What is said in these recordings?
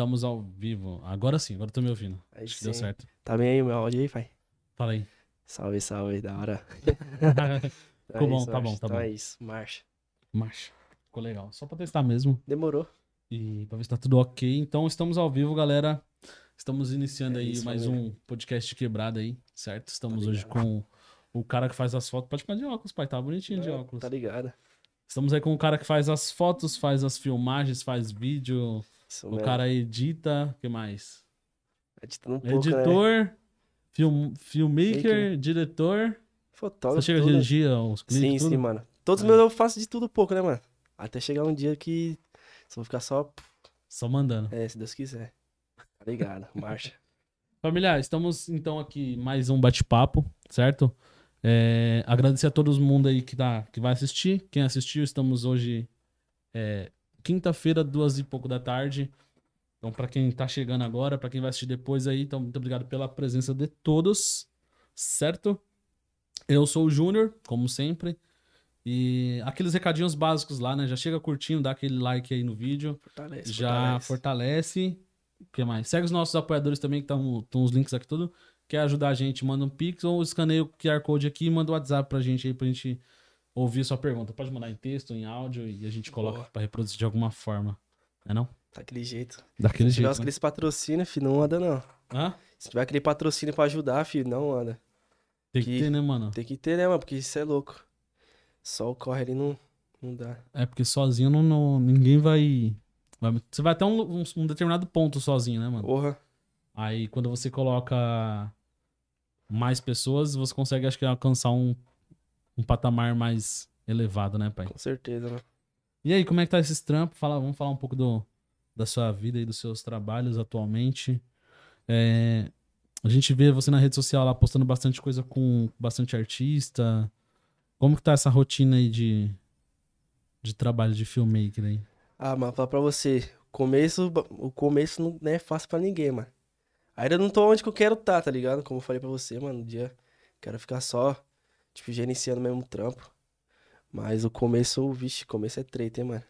Estamos ao vivo. Agora sim, agora eu tô me ouvindo. Aí Acho que deu sim. certo. Tá bem aí o meu áudio aí, pai? Fala aí. Salve, salve, da hora. Ficou bom, isso, tá bom, tá então bom. é isso, marcha. Marcha. Ficou legal. Só pra testar mesmo. Demorou. E pra ver se tá tudo ok. Então estamos ao vivo, galera. Estamos iniciando É aí isso, mais família. um podcast de quebrada aí, certo? Estamos Tá hoje com o cara que faz as fotos. Pode ficar de óculos, pai. Tá bonitinho de óculos. Tá ligado? Estamos aí com o cara que faz as fotos, faz as filmagens, faz vídeo. Isso O mesmo. cara edita. O que mais? Editando um pouco, né? Editor, film, filmmaker, Maker. diretor. Fotógrafo. Você chega a tudo, né? dirigir os clipes? Sim, tudo? sim, mano. Todos os É. meus eu faço de tudo pouco, né, mano? Até chegar um dia que só vou ficar só. Só mandando. É, se Deus quiser. Tá ligado? Marcha. Família, estamos então aqui mais um bate-papo, certo? É, agradecer a todo mundo aí que, tá, que vai assistir. Quem assistiu, estamos hoje é, quinta-feira, duas e pouco da tarde. Então, pra quem tá chegando agora, pra quem vai assistir depois aí, então muito obrigado pela presença de todos, certo? Eu sou o Júnior, como sempre. E aqueles recadinhos básicos lá, né? Já chega curtindo, dá aquele like aí no vídeo. Fortalece. já fortalece. O que mais? Segue os nossos apoiadores também, que estão os links aqui tudo. Quer ajudar a gente, manda um pix ou escaneia o QR Code aqui e manda o WhatsApp pra gente aí, pra gente ouvir sua pergunta. Pode mandar em texto, em áudio e a gente coloca pra reproduzir de alguma forma. Não é não? Daquele jeito. Daquele Se tiver jeito. Né? aqueles patrocínios, filho, não anda, não. Hã? Se tiver aquele patrocínio pra ajudar, filho, não anda. Tem que Que- ter, né, mano? Tem que ter, né, mano? Porque isso é louco. Só o corre ali não, não dá. É porque sozinho não, não- ninguém vai, vai- Você vai até um, um- um determinado ponto sozinho, né, mano? Porra. Aí quando você coloca mais pessoas, você consegue, acho que, alcançar um, um patamar mais elevado, né, pai? Com certeza, né? E aí, como é que tá esses trampos? Fala, vamos falar um pouco do, da sua vida e dos seus trabalhos atualmente. É, a gente vê você na rede social lá postando bastante coisa com bastante artista. Como que tá essa rotina aí de, de trabalho de filmmaker aí? Ah, mano, falar pra você. Começo, o começo não é fácil pra ninguém, mano. Ainda não tô onde que eu quero tá, tá ligado? Como eu falei pra você, mano. Um dia quero ficar só, tipo, gerenciando mesmo o trampo. Mas o começo, vixe, começo é treta, hein, mano.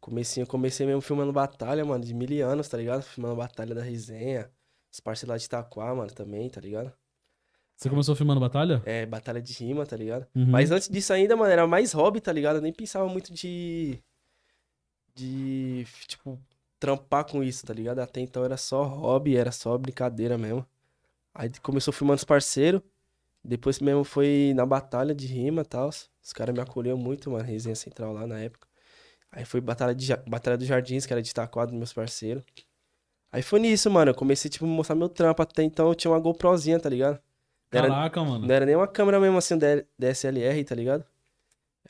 Comecinho, eu comecei mesmo filmando batalha, mano, de mil anos, tá ligado? Filmando batalha da resenha. Os parceiros lá de Itaquá, mano, também, tá ligado? Você começou filmando batalha? É, batalha de rima, tá ligado? Uhum. Mas antes disso ainda, mano, era mais hobby, tá ligado? Eu nem pensava muito de. De. Tipo, trampar com isso, tá ligado? Até então era só hobby, era só brincadeira mesmo. Aí começou filmando os parceiros. Depois mesmo foi na batalha de rima e tal. Os caras me acolheram muito, mano, resenha central lá na época. Aí foi batalha, de, batalha dos Jardins, que era de Itaquá, dos meus parceiros. Aí foi nisso, mano. Eu comecei, tipo, a mostrar meu trampo. Até então eu tinha uma GoProzinha, tá ligado? Não era- Caraca, mano. não era nem uma câmera mesmo assim, DSLR, tá ligado?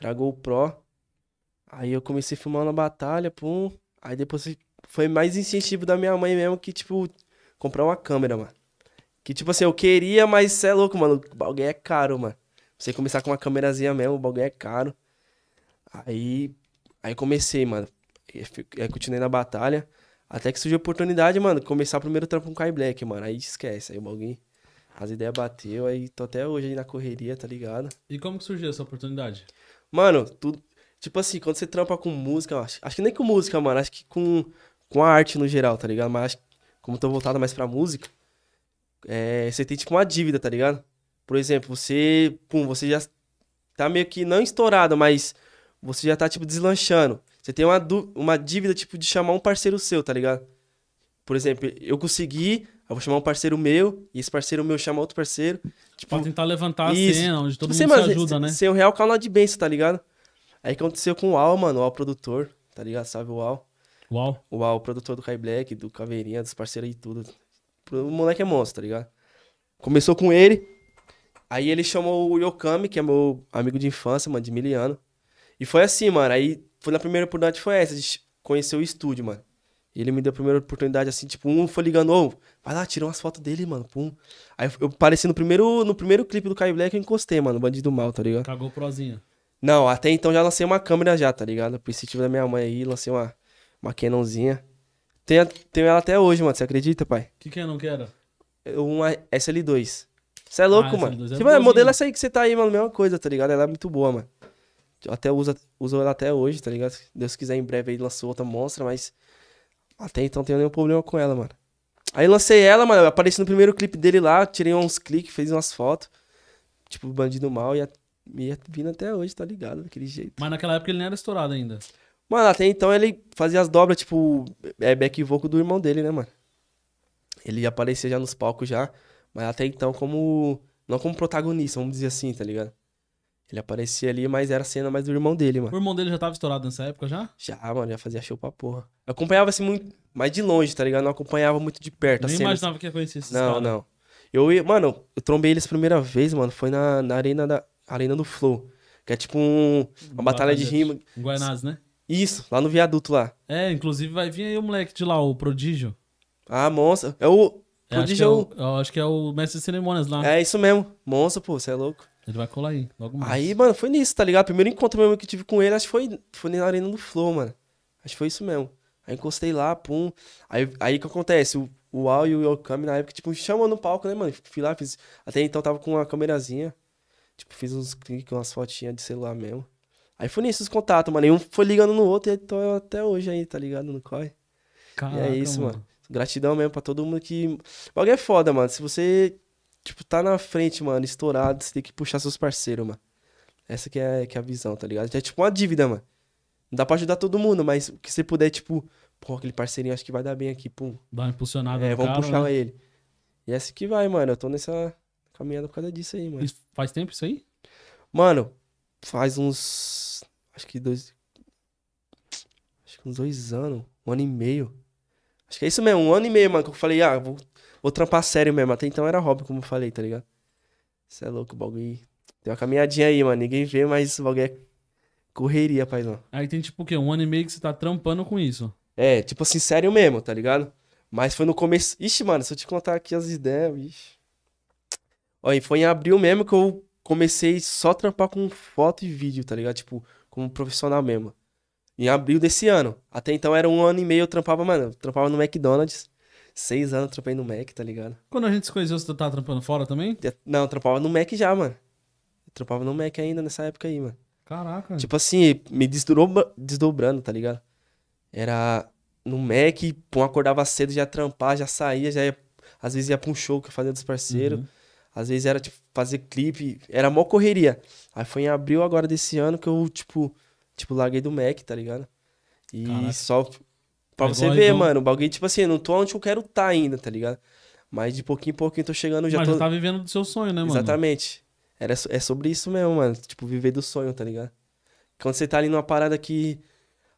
Era GoPro. Aí eu comecei filmando a batalha, pum. Aí depois foi mais incentivo da minha mãe mesmo que, tipo, comprar uma câmera, mano. Que, tipo assim, eu queria, mas cê é louco, mano. O bagulho é caro, mano. Você começar com uma câmerazinha mesmo, o bagulho é caro. Aí, aí comecei, mano. Aí continuei na batalha. Até que surgiu a oportunidade, mano, começar o primeiro trampo com o Kai Black, mano. Aí esquece, aí o bagulho. As ideias bateu, aí tô até hoje aí na correria, tá ligado? E como que surgiu essa oportunidade? Mano, tudo. Tipo assim, quando você trampa com música, acho, acho que nem com música, mano, acho que com, com a arte no geral, tá ligado? Mas acho como eu tô voltado mais pra música, é, você tem tipo uma dívida, tá ligado? Por exemplo, você, pum, você já tá meio que não estourado, mas você já tá tipo deslanchando. Você tem uma, uma dívida tipo de chamar um parceiro seu, tá ligado? Por exemplo, eu consegui, eu vou chamar um parceiro meu, e esse parceiro meu chama outro parceiro. Tipo, Pra tentar levantar a Isso. cena, onde todo Tipo, mundo você, se ajuda, né? Ser um real canal de bênção, tá ligado? Aí aconteceu com o Al, mano, o Al produtor, tá ligado? Sabe o Al? Uau. O Al, produtor do Kai Black, do Caveirinha, dos parceiros e tudo. O moleque é monstro, tá ligado? Começou com ele, aí ele chamou o Yokami, que é meu amigo de infância, mano, de mil anos. E foi assim, mano, aí foi na primeira oportunidade foi essa, de conhecer o estúdio, mano. E ele me deu a primeira oportunidade, assim, tipo, um foi ligando, ô, vai lá, tira umas fotos dele, mano, pum. Aí eu apareci no primeiro, no primeiro clipe do Kai Black, eu encostei, mano, Bandido Mal, tá ligado? Cagou prozinha. Não, até então já lancei uma câmera já, tá ligado? Por incentivo da minha mãe aí, lancei uma, uma Canonzinha. Tenho, tenho ela até hoje, mano, você acredita, pai? O que que é, não quero? Uma SL2. Você é louco, Ah, mano. SL2 é Tipo, boazinha. modelo essa aí que você tá aí, mano, mesma coisa, tá ligado? Ela é muito boa, mano. Eu até uso, uso ela até hoje, tá ligado? Se Deus quiser, em breve aí lançou outra monstra, mas Até então não tenho nenhum problema com ela, mano. Aí lancei ela, mano. Eu apareci no primeiro clipe dele lá, tirei uns cliques, fiz umas fotos. Tipo, bandido mal, ia, ia vindo até hoje, tá ligado? Daquele jeito. Mas naquela época ele nem era estourado ainda. Mano, até então ele fazia as dobras, tipo, é back vocal do irmão dele, né, mano? Ele aparecia já nos palcos já, mas até então como. Não como protagonista, vamos dizer assim, tá ligado? Ele aparecia ali, mas era a cena mais do irmão dele, mano. O irmão dele já tava estourado nessa época já? Já, mano, já fazia show pra porra. Eu acompanhava assim muito, mais de longe, tá ligado? Não acompanhava muito de perto. Nem as cenas. imaginava que ia conhecer esses Não, caras. não. Eu ia, mano, eu trombei eles a primeira vez, mano, foi na, na arena da Arena do Flow. Que é tipo um, uma batalha de rima. Guaianazes, né? Isso, lá no viaduto lá. É, inclusive vai vir aí o moleque de lá, o Prodígio. Ah, monstro. É o. É, acho, que Prodígio é é o, eu acho que é o mestre de cerimônias lá. É isso mesmo. Monstro, pô, você é louco. Ele vai colar aí, logo mais. Aí, mano, foi nisso, tá ligado? Primeiro encontro mesmo que tive com ele, acho que foi, foi na Arena do Flow, mano. Acho que foi isso mesmo. Aí encostei lá, pum. Aí aí que acontece? O, o Al e o Yokami na época, tipo, me chamam no palco, né, mano? Fui lá, fiz. Até então tava com uma câmerazinha. Tipo, fiz uns cliques, umas fotinhas de celular mesmo. Aí foi nisso os contatos, mano. E um foi ligando no outro e tô até hoje aí, tá ligado? No corre. Caraca, e é isso, mano. Gratidão mesmo pra todo mundo que. O bagulho é foda, mano. Se você, tipo, tá na frente, mano, estourado, você tem que puxar seus parceiros, mano. Essa que é, que é a visão, tá ligado? É tipo uma dívida, mano. Não dá pra ajudar todo mundo, mas o que você puder, tipo, pô, aquele parceirinho acho que vai dar bem aqui, pum. Dá uma impulsionada É, vamos cara, puxar né? ele. E essa que vai, mano. Eu tô nessa caminhada por causa disso aí, mano. Isso faz tempo isso aí? Mano, faz uns. Acho que dois. Acho que uns dois anos, um ano e meio. Acho que é isso mesmo, um ano e meio, mano, que eu falei, ah, vou, vou trampar sério mesmo. Até então era hobby, como eu falei, tá ligado? Você é louco, o bagulho. Tem uma caminhadinha aí, mano. Ninguém vê, mas o bagulho é correria, paizão. Aí tem tipo o quê? Um ano e meio que você tá trampando com isso. É, tipo assim, sério mesmo, tá ligado? Mas foi no começo. Ixi, mano, se eu te contar aqui as ideias, ixi. Olha, foi em abril mesmo que eu comecei só a trampar com foto e vídeo, tá ligado? Tipo, como profissional mesmo. Em abril desse ano. Até então era um ano e meio eu trampava, mano. Eu trampava no McDonald's. Seis anos eu trampei no Mac, tá ligado? Quando a gente se conheceu, você tava trampando fora também? Não, eu trampava no Mac já, mano. Eu trampava no Mac ainda nessa época aí, mano. Caraca. Tipo assim, me desdobra- desdobrando, tá ligado? Era no Mac, pum, acordava cedo, já trampar, já saía, já ia. Às vezes ia pra um show que eu fazia dos parceiros. Uhum. Às vezes era, tipo, fazer clipe. Era mó correria. Aí foi em abril agora desse ano que eu, tipo, tipo, larguei do Mac, tá ligado? E Caraca. só. Pra É você ver, então- mano, o bagulho, tipo assim, eu não tô onde eu quero tá ainda, tá ligado? Mas de pouquinho em pouquinho eu tô chegando, já Mas tô. já tá vivendo do seu sonho, né, mano? Exatamente. Era, é sobre isso mesmo, mano. Tipo, viver do sonho, tá ligado? Quando você tá ali numa parada que.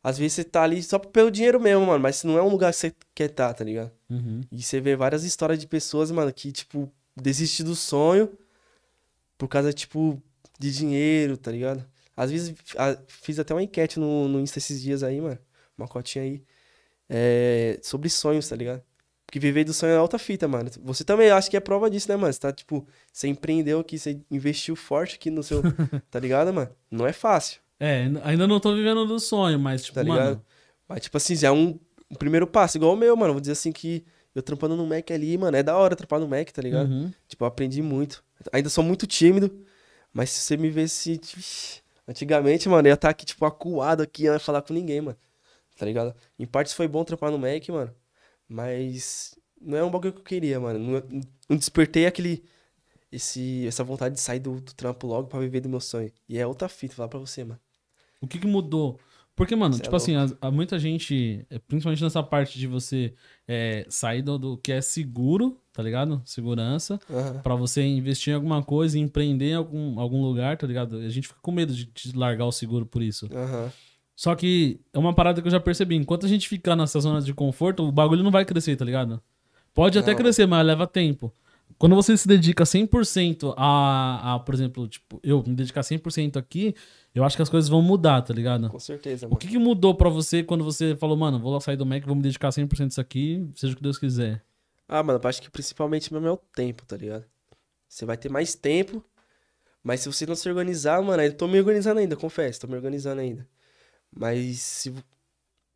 Às vezes você tá ali só pelo dinheiro mesmo, mano. Mas não é um lugar que você quer tá, tá ligado? Uhum. E você vê várias histórias de pessoas, mano, que, tipo, desiste do sonho por causa, tipo, de dinheiro, tá ligado? Às vezes, a- fiz até uma enquete no, no Insta esses dias aí, mano. Uma cotinha aí. é, sobre sonhos, tá ligado? Porque viver do sonho é alta fita, mano. Você também acha que é prova disso, né, mano? Você tá, tipo, você empreendeu aqui, você investiu forte aqui no seu. tá ligado, mano? Não é fácil, É, ainda não tô vivendo do sonho, mas, tipo, tá ligado? mano. Mas, tipo assim, já é um, um primeiro passo, igual o meu, mano. Vou dizer assim que eu trampando no Mac ali, mano, é da hora trampar no Mac, tá ligado? Uhum. Tipo, eu aprendi muito. Ainda sou muito tímido, mas se você me vê se. Ixi, Antigamente, mano, eu ia estar aqui, tipo, acuado aqui, eu não ia falar com ninguém, mano. Tá ligado? Em partes foi bom trampar no Mac, mano. Mas não é um bagulho que eu queria, mano. Não, não despertei aquele. Esse, essa vontade de sair do, do trampo logo pra viver do meu sonho. E é outra fita, falar pra você, mano. O que que mudou? Porque, mano, Cê é tipo assim, as- há muita gente, é, principalmente nessa parte de você é, sair do, do que é seguro, tá ligado? Segurança, Aham. pra você investir em alguma coisa, empreender em algum, algum lugar, tá ligado? A gente fica com medo de, de largar o seguro por isso. Aham. Só que é uma parada que eu já percebi. Enquanto a gente ficar nessa zona de conforto, o bagulho não vai crescer, tá ligado? Pode até Não. crescer, mas leva tempo. Quando você se dedica 100% a, a, por exemplo, tipo, eu me dedicar 100% aqui, eu acho que as coisas vão mudar, tá ligado? Com certeza, O mano. que, que mudou pra você quando você falou, mano, vou lá sair do Mac, vou me dedicar 100% disso aqui, seja o que Deus quiser? Ah, mano, eu acho que principalmente mesmo é o tempo, tá ligado? Você vai ter mais tempo, mas se você não se organizar, mano, eu tô me organizando ainda, confesso, tô me organizando ainda. Mas se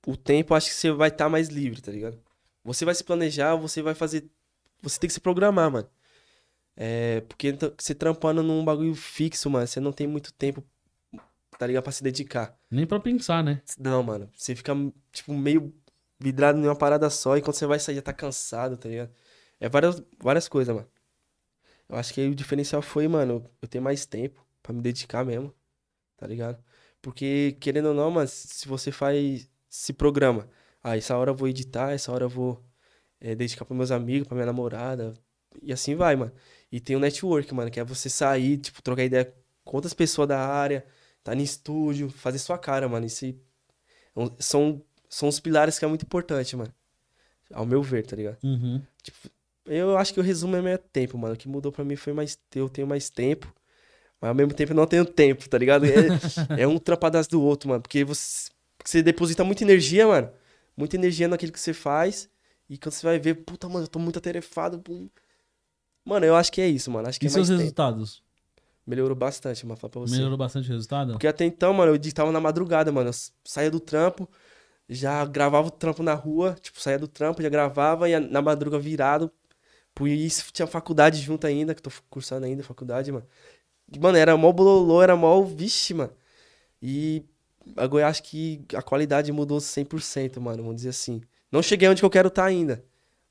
o tempo, eu acho que você vai estar mais livre, tá ligado? Você vai se planejar, você vai fazer. Você tem que se programar, mano. É, porque t- você trampando num bagulho fixo, mano, você não tem muito tempo, tá ligado? Pra se dedicar. Nem pra pensar, né? Não, mano, você fica, tipo, meio vidrado em uma parada só e quando você vai sair já tá cansado, tá ligado? É várias, várias coisas, mano. Eu acho que aí o diferencial foi, mano, eu ter mais tempo pra me dedicar mesmo, tá ligado? Porque, querendo ou não, mas se você faz, se programa, ah, essa hora eu vou editar, essa hora eu vou é, dedicar pros meus amigos, pra minha namorada, e assim vai, mano. E tem o network, mano, que é você sair, tipo, trocar ideia com outras pessoas da área, tá no estúdio, fazer sua cara, mano. Isso é são, são os pilares que é muito importante, mano. Ao meu ver, tá ligado? Uhum. Eu acho que o resumo é meu tempo, mano. O que mudou pra mim foi mais. Eu tenho mais tempo. Mas ao mesmo tempo eu não tenho tempo, tá ligado? É, é um trapadas do outro, mano. Porque você, você deposita muita energia, mano. Muita energia naquilo que você faz. E quando você vai ver, puta, mano, eu tô muito atarefado. Mano, eu acho que é isso, mano. Acho que E é seus tempo. resultados? Melhorou bastante, mano. Falar pra você. Melhorou bastante o resultado? Porque até então, mano, eu editava na madrugada, mano. Eu saía do trampo, já gravava o trampo na rua, tipo, saía do trampo, já gravava e na madruga virado. Por isso tinha faculdade junto ainda, que eu tô cursando ainda faculdade, mano. E, mano, era mó bololô, era mó, vixe, mano. E agora eu acho que a qualidade mudou 100%, mano, vamos dizer assim. Não cheguei onde que eu quero estar ainda.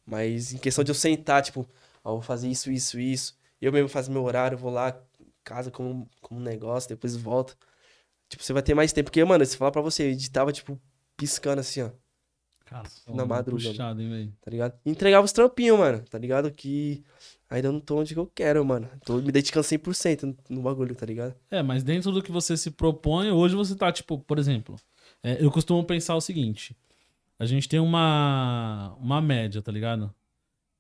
Mas em questão de eu sentar, tipo, ó, vou fazer isso, isso, isso. Eu mesmo faço meu horário, vou lá, casa como, como um negócio, depois volto. Tipo, você vai ter mais tempo. Porque, mano, se falar pra você, eu editava, tipo, piscando assim, ó, Cara, Na madruga, Puxado, hein, tá ligado? E entregava os trampinhos, mano, tá ligado? Que ainda não tô onde que eu quero, mano. Tô me dedicando 100% no, no bagulho, tá ligado? É, mas dentro do que você se propõe, hoje você tá, tipo, por exemplo, é, eu costumo pensar o seguinte: a gente tem uma, uma média, tá ligado?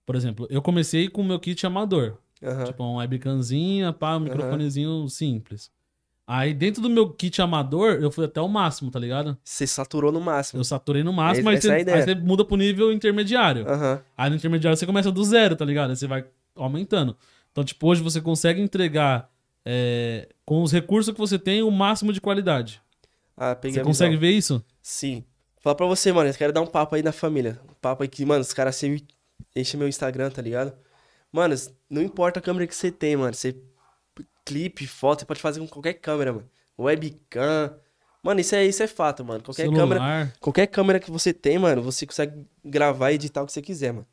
Por exemplo, eu comecei com o meu kit amador. Aham. Tipo, uma webcamzinha, pá, um microfonezinho simples. Aí dentro do meu kit amador, eu fui até o máximo, tá ligado? Você saturou no máximo. Eu saturei no máximo, Essa- aí, você, é aí você muda pro nível intermediário. Aham. Aí no intermediário você começa do zero, tá ligado? Aí você vai aumentando. Então, tipo, hoje você consegue entregar é, com os recursos que você tem o máximo de qualidade. Ah, peguei Você consegue ver isso? Sim. Falar pra você, mano, eu quero dar um papo aí na família. Um papo aí que, mano, os caras sempre enchem meu Instagram, tá ligado? Mano, não importa a câmera que você tem, mano. Você clipe, foto, você pode fazer com qualquer câmera, mano. Webcam. Mano, isso é, isso é fato, mano. Qualquer Celular. câmera, qualquer câmera que você tem, mano, você consegue gravar e editar o que você quiser, mano.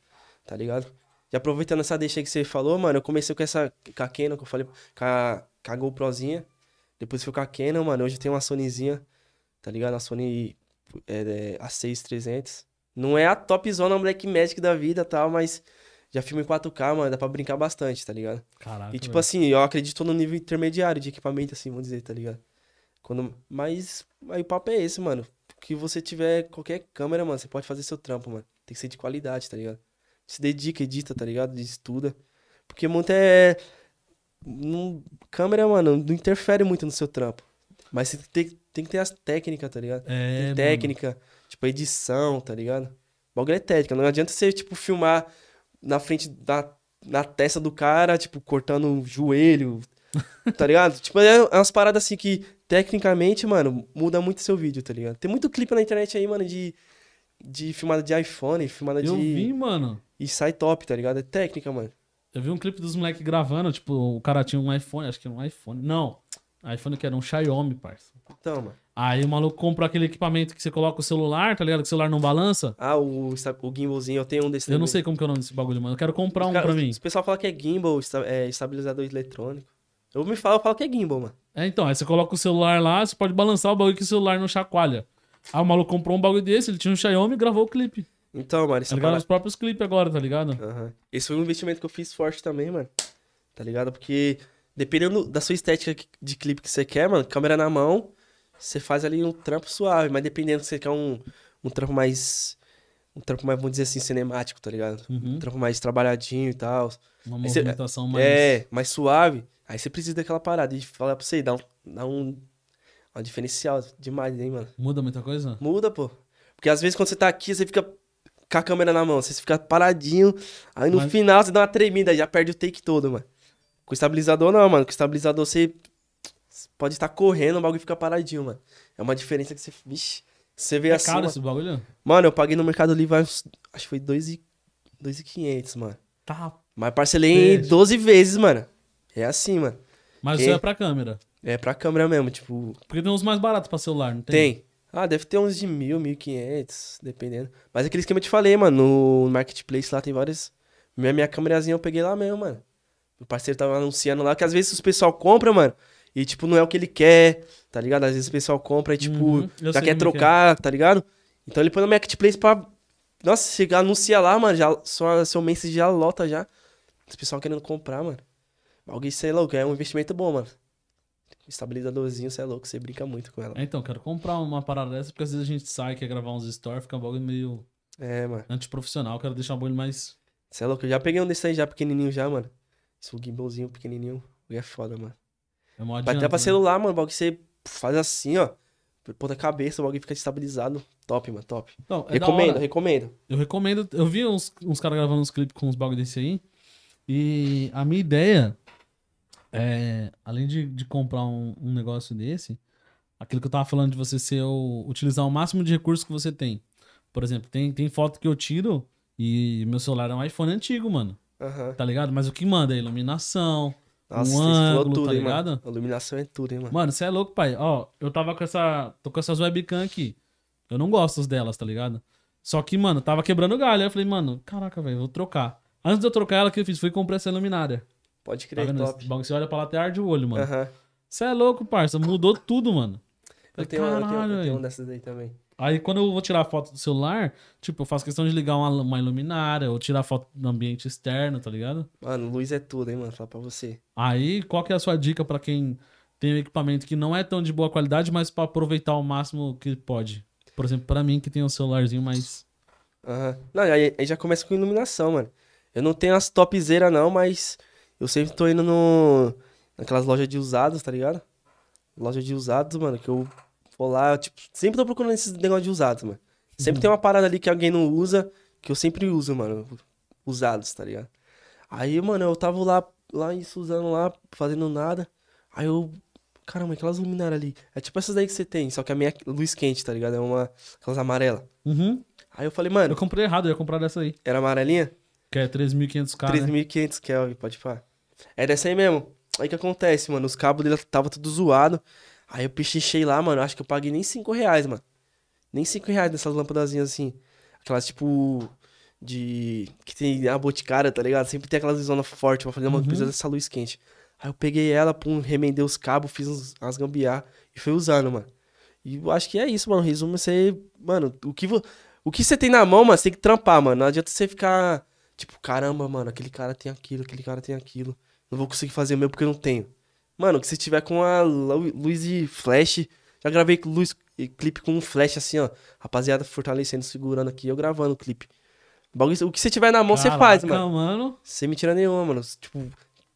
Tá ligado? E aproveitando essa deixa aí que você falou, mano, eu comecei com essa com a Canon, que eu falei, com a, com a GoProzinha. Depois fui com a Canon, mano. Hoje eu tenho uma Sonyzinha, tá ligado? A Sony é, é, A6300. Não é a topzona Black Magic da vida e tal, mas já filmo em 4K, mano. Dá pra brincar bastante, tá ligado? Caraca. E tipo velho. assim, eu acredito no nível intermediário de equipamento, assim, vamos dizer, tá ligado? Quando... Mas aí o papo é esse, mano. Que você tiver qualquer câmera, mano, você pode fazer seu trampo, mano. Tem que ser de qualidade, tá ligado? Se dedica, edita, tá ligado? Estuda. Porque muito é. Não... Câmera, mano, não interfere muito no seu trampo. Mas você tem, tem que ter as técnicas, tá ligado? É, Tem mano. técnica, tipo, edição, tá ligado? O bagulho é técnica. Não adianta você, tipo, filmar na frente da na testa do cara, tipo, cortando o joelho, tá ligado? tipo, é, umas paradas assim que, tecnicamente, mano, muda muito seu vídeo, tá ligado? Tem muito clipe na internet aí, mano, de, de filmada de iPhone, filmada Eu de... vi, mano. E sai top, tá ligado? É técnica, mano. Eu vi um clipe dos moleques gravando, tipo, o cara tinha um iPhone, acho que era um iPhone. Não, iPhone que era um Xiaomi, parça. Então, mano. Aí o maluco comprou aquele equipamento que você coloca o celular, tá ligado? Que o celular não balança. Ah, o, o gimbalzinho, eu tenho um desse Eu não também. sei como que é o nome desse bagulho, mano. Eu quero comprar um cara- pra mim. Os pessoal fala que é gimbal, é estabilizador eletrônico. Eu me falo, eu falo que é gimbal, mano. É, então, aí você coloca o celular lá, você pode balançar o bagulho que o celular não chacoalha. Aí o maluco comprou um bagulho desse, ele tinha um Xiaomi e gravou o clipe. Então, mano, Tá essa ligado? parada... Os próprios clipes agora, tá ligado? Aham. Esse foi um investimento que eu fiz forte também, mano. Tá ligado? Porque dependendo da sua estética de clipe que você quer, mano, câmera na mão, você faz ali um trampo suave. Mas dependendo se você quer um, um trampo mais. Um trampo mais, vamos dizer assim, cinemático, tá ligado? Uhum. Um trampo mais trabalhadinho e tal. Uma movimentação mais. É, mais suave. Aí você precisa daquela parada. E falar pra você, dá um, dá um, um diferencial demais, hein, mano. Muda muita coisa? Muda, pô. Porque às vezes quando você tá aqui, você fica com a câmera na mão, você fica paradinho, aí no Mas- final você dá uma tremida, já perde o take todo, mano. Com o estabilizador não, mano. Com o estabilizador você pode estar correndo, o bagulho fica paradinho, mano. É uma diferença que você, vixe, você vê É assim, caro mano. esse bagulho? Mano, eu paguei no Mercado Livre, acho que foi 2,500, mano. Tá. Mas parcelei em Peixe. 12 vezes, mano. É assim, mano. Mas isso é pra câmera. É pra câmera mesmo, tipo, Porque tem uns mais baratos pra celular, não tem? tem. Ah, deve ter uns de mil, mil quinhentos, dependendo. Mas aquele esquema que eu te falei, mano, no Marketplace lá tem várias... Minha, minha câmerazinha eu peguei lá mesmo, mano. O parceiro tava anunciando lá, que às vezes os pessoal compra, mano, e tipo, não é o que ele quer, tá ligado? Às vezes o pessoal compra e tipo, Uhum, já quer como que é. trocar, tá ligado? Então ele põe no Marketplace pra... Nossa, chegar, anuncia lá, mano, já, sua, seu mês já lota já. Os pessoal querendo comprar, mano. Alguém, sei louco, é um investimento bom, mano. Estabilizadorzinho, você é louco, você brinca muito com ela. É, então, quero comprar uma parada dessa, porque às vezes a gente sai, quer gravar uns stories, fica um bagulho meio É, mano. antiprofissional, quero deixar um bagulho mais. Você é louco, eu já peguei um desse aí já pequenininho já, mano. Esse gimbalzinho pequenininho, é foda, mano. É mó Vai até pra né? celular, mano, o bagulho você faz assim, ó. Ponta cabeça, o bagulho fica estabilizado. Top, mano, top. Então, é recomendo, recomendo. Eu recomendo. Eu vi uns, uns caras gravando uns clipes com uns bagulho desse aí. E a minha ideia é, além de, de comprar um, um negócio desse, aquilo que eu tava falando de você ser o, utilizar o máximo de recursos que você tem. Por exemplo, tem, tem foto que eu tiro e meu celular é um iPhone antigo, mano. Aham. Tá ligado? Mas o que manda é iluminação. Nossa, Um ângulo, tudo, tá hein, mano. ligado? A iluminação é tudo, hein, mano. Mano, você é louco, pai. Ó, eu tava com essa. Tô com essas webcam aqui. Eu não gosto delas, tá ligado? Só que, mano, tava quebrando galho. Aí eu falei, mano, caraca, velho, vou trocar. Antes de eu trocar ela, o que eu fiz? Fui comprar essa luminária. Pode Tá crer, vendo? top. Esse bagulho, Você olha pra lá até arde o olho, mano. Você é louco, parça. Mudou tudo, mano. Eu tenho, eu tenho, eu caralho, tenho um dessas aí também. Aí quando eu vou tirar foto do celular, tipo, eu faço questão de ligar uma, uma iluminária ou tirar foto do ambiente externo, tá ligado? Mano, luz é tudo, hein, mano. Fala pra você. Aí, qual que é a sua dica pra quem tem um equipamento que não é tão de boa qualidade, mas pra aproveitar o máximo que pode? Por exemplo, pra mim que tem um celularzinho mais. Aham. Não, aí, aí já começa com iluminação, mano. Eu não tenho as topzeiras, não, mas eu sempre tô indo no... naquelas lojas de usados, tá ligado? Loja de usados, mano, que eu vou lá, tipo, sempre tô procurando esses negócios de usados, mano. Sempre tem uma parada ali que alguém não usa, que eu sempre uso, mano. Usados, tá ligado? Aí, mano, eu tava lá, lá isso, usando lá, fazendo nada. Aí eu. Caramba, aquelas luminárias ali. É tipo essas daí que você tem, só que a minha é luz quente, tá ligado? É uma. Aquelas amarelas. Uhum. Aí eu falei, mano, Eu comprei errado, eu ia comprar dessa aí. era amarelinha? Que é 3.500k. né? 3.500 Kelvin, pode falar. É dessa aí mesmo. Aí que acontece, mano? Os cabos dele tava tudo zoado. Aí eu pechinchei lá, mano. Acho que eu paguei nem 5 reais, mano. Nem 5 reais nessas lâmpadazinhas assim. Aquelas tipo. De. Que tem a boticária, tá ligado? Sempre tem aquelas zona forte pra fazer uma Uhum. precisa dessa luz quente. Aí eu peguei ela, pum, remendei os cabos, fiz uns, as gambiar e fui usando, mano. E eu acho que é isso, mano. Resumo, você. Mano, o que, vo... o que você tem na mão, mano, você tem que trampar, mano. Não adianta você ficar. Tipo, caramba, mano, aquele cara tem aquilo, aquele cara tem aquilo. Não vou conseguir fazer o meu porque eu não tenho. Mano, que se tiver com a lu- luz e flash. Já gravei com luz e clipe com um flash assim, ó. Rapaziada fortalecendo, segurando aqui, eu gravando o clipe. O que você tiver na mão, você faz, mano. mano. Sem mentira nenhuma, mano. Tipo,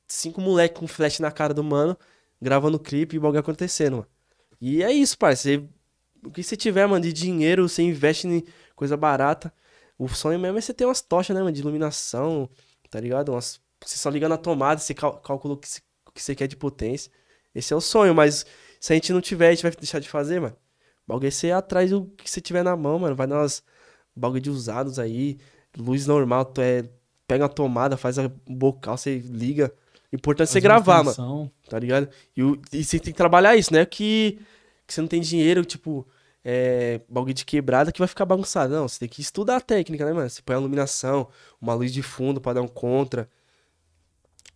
cinco moleque com flash na cara do mano, gravando o clipe e o bagulho acontecendo, mano. E é isso, parceiro. O que você tiver, mano, de dinheiro, você investe em coisa barata. O sonho mesmo é você ter umas tochas, né, mano, de iluminação, tá ligado? Umas... Você só liga na tomada, você cal- calcula o que você, o que você quer de potência. Esse é o sonho, mas se a gente não tiver, a gente vai deixar de fazer, mano. O bagulho é você atrás do que você tiver na mão, mano. Vai nas bagulho de usados aí, luz normal, tu é... pega uma tomada, faz a bocal, você liga. Importante é você gravar, mano extensão. tá ligado? E, o- e você tem que trabalhar isso, né? Que, que você não tem dinheiro, tipo, é, bagulho de quebrada que vai ficar bagunçado. Não, você tem que estudar a técnica, né, mano? Você põe a iluminação, uma luz de fundo pra dar um contra,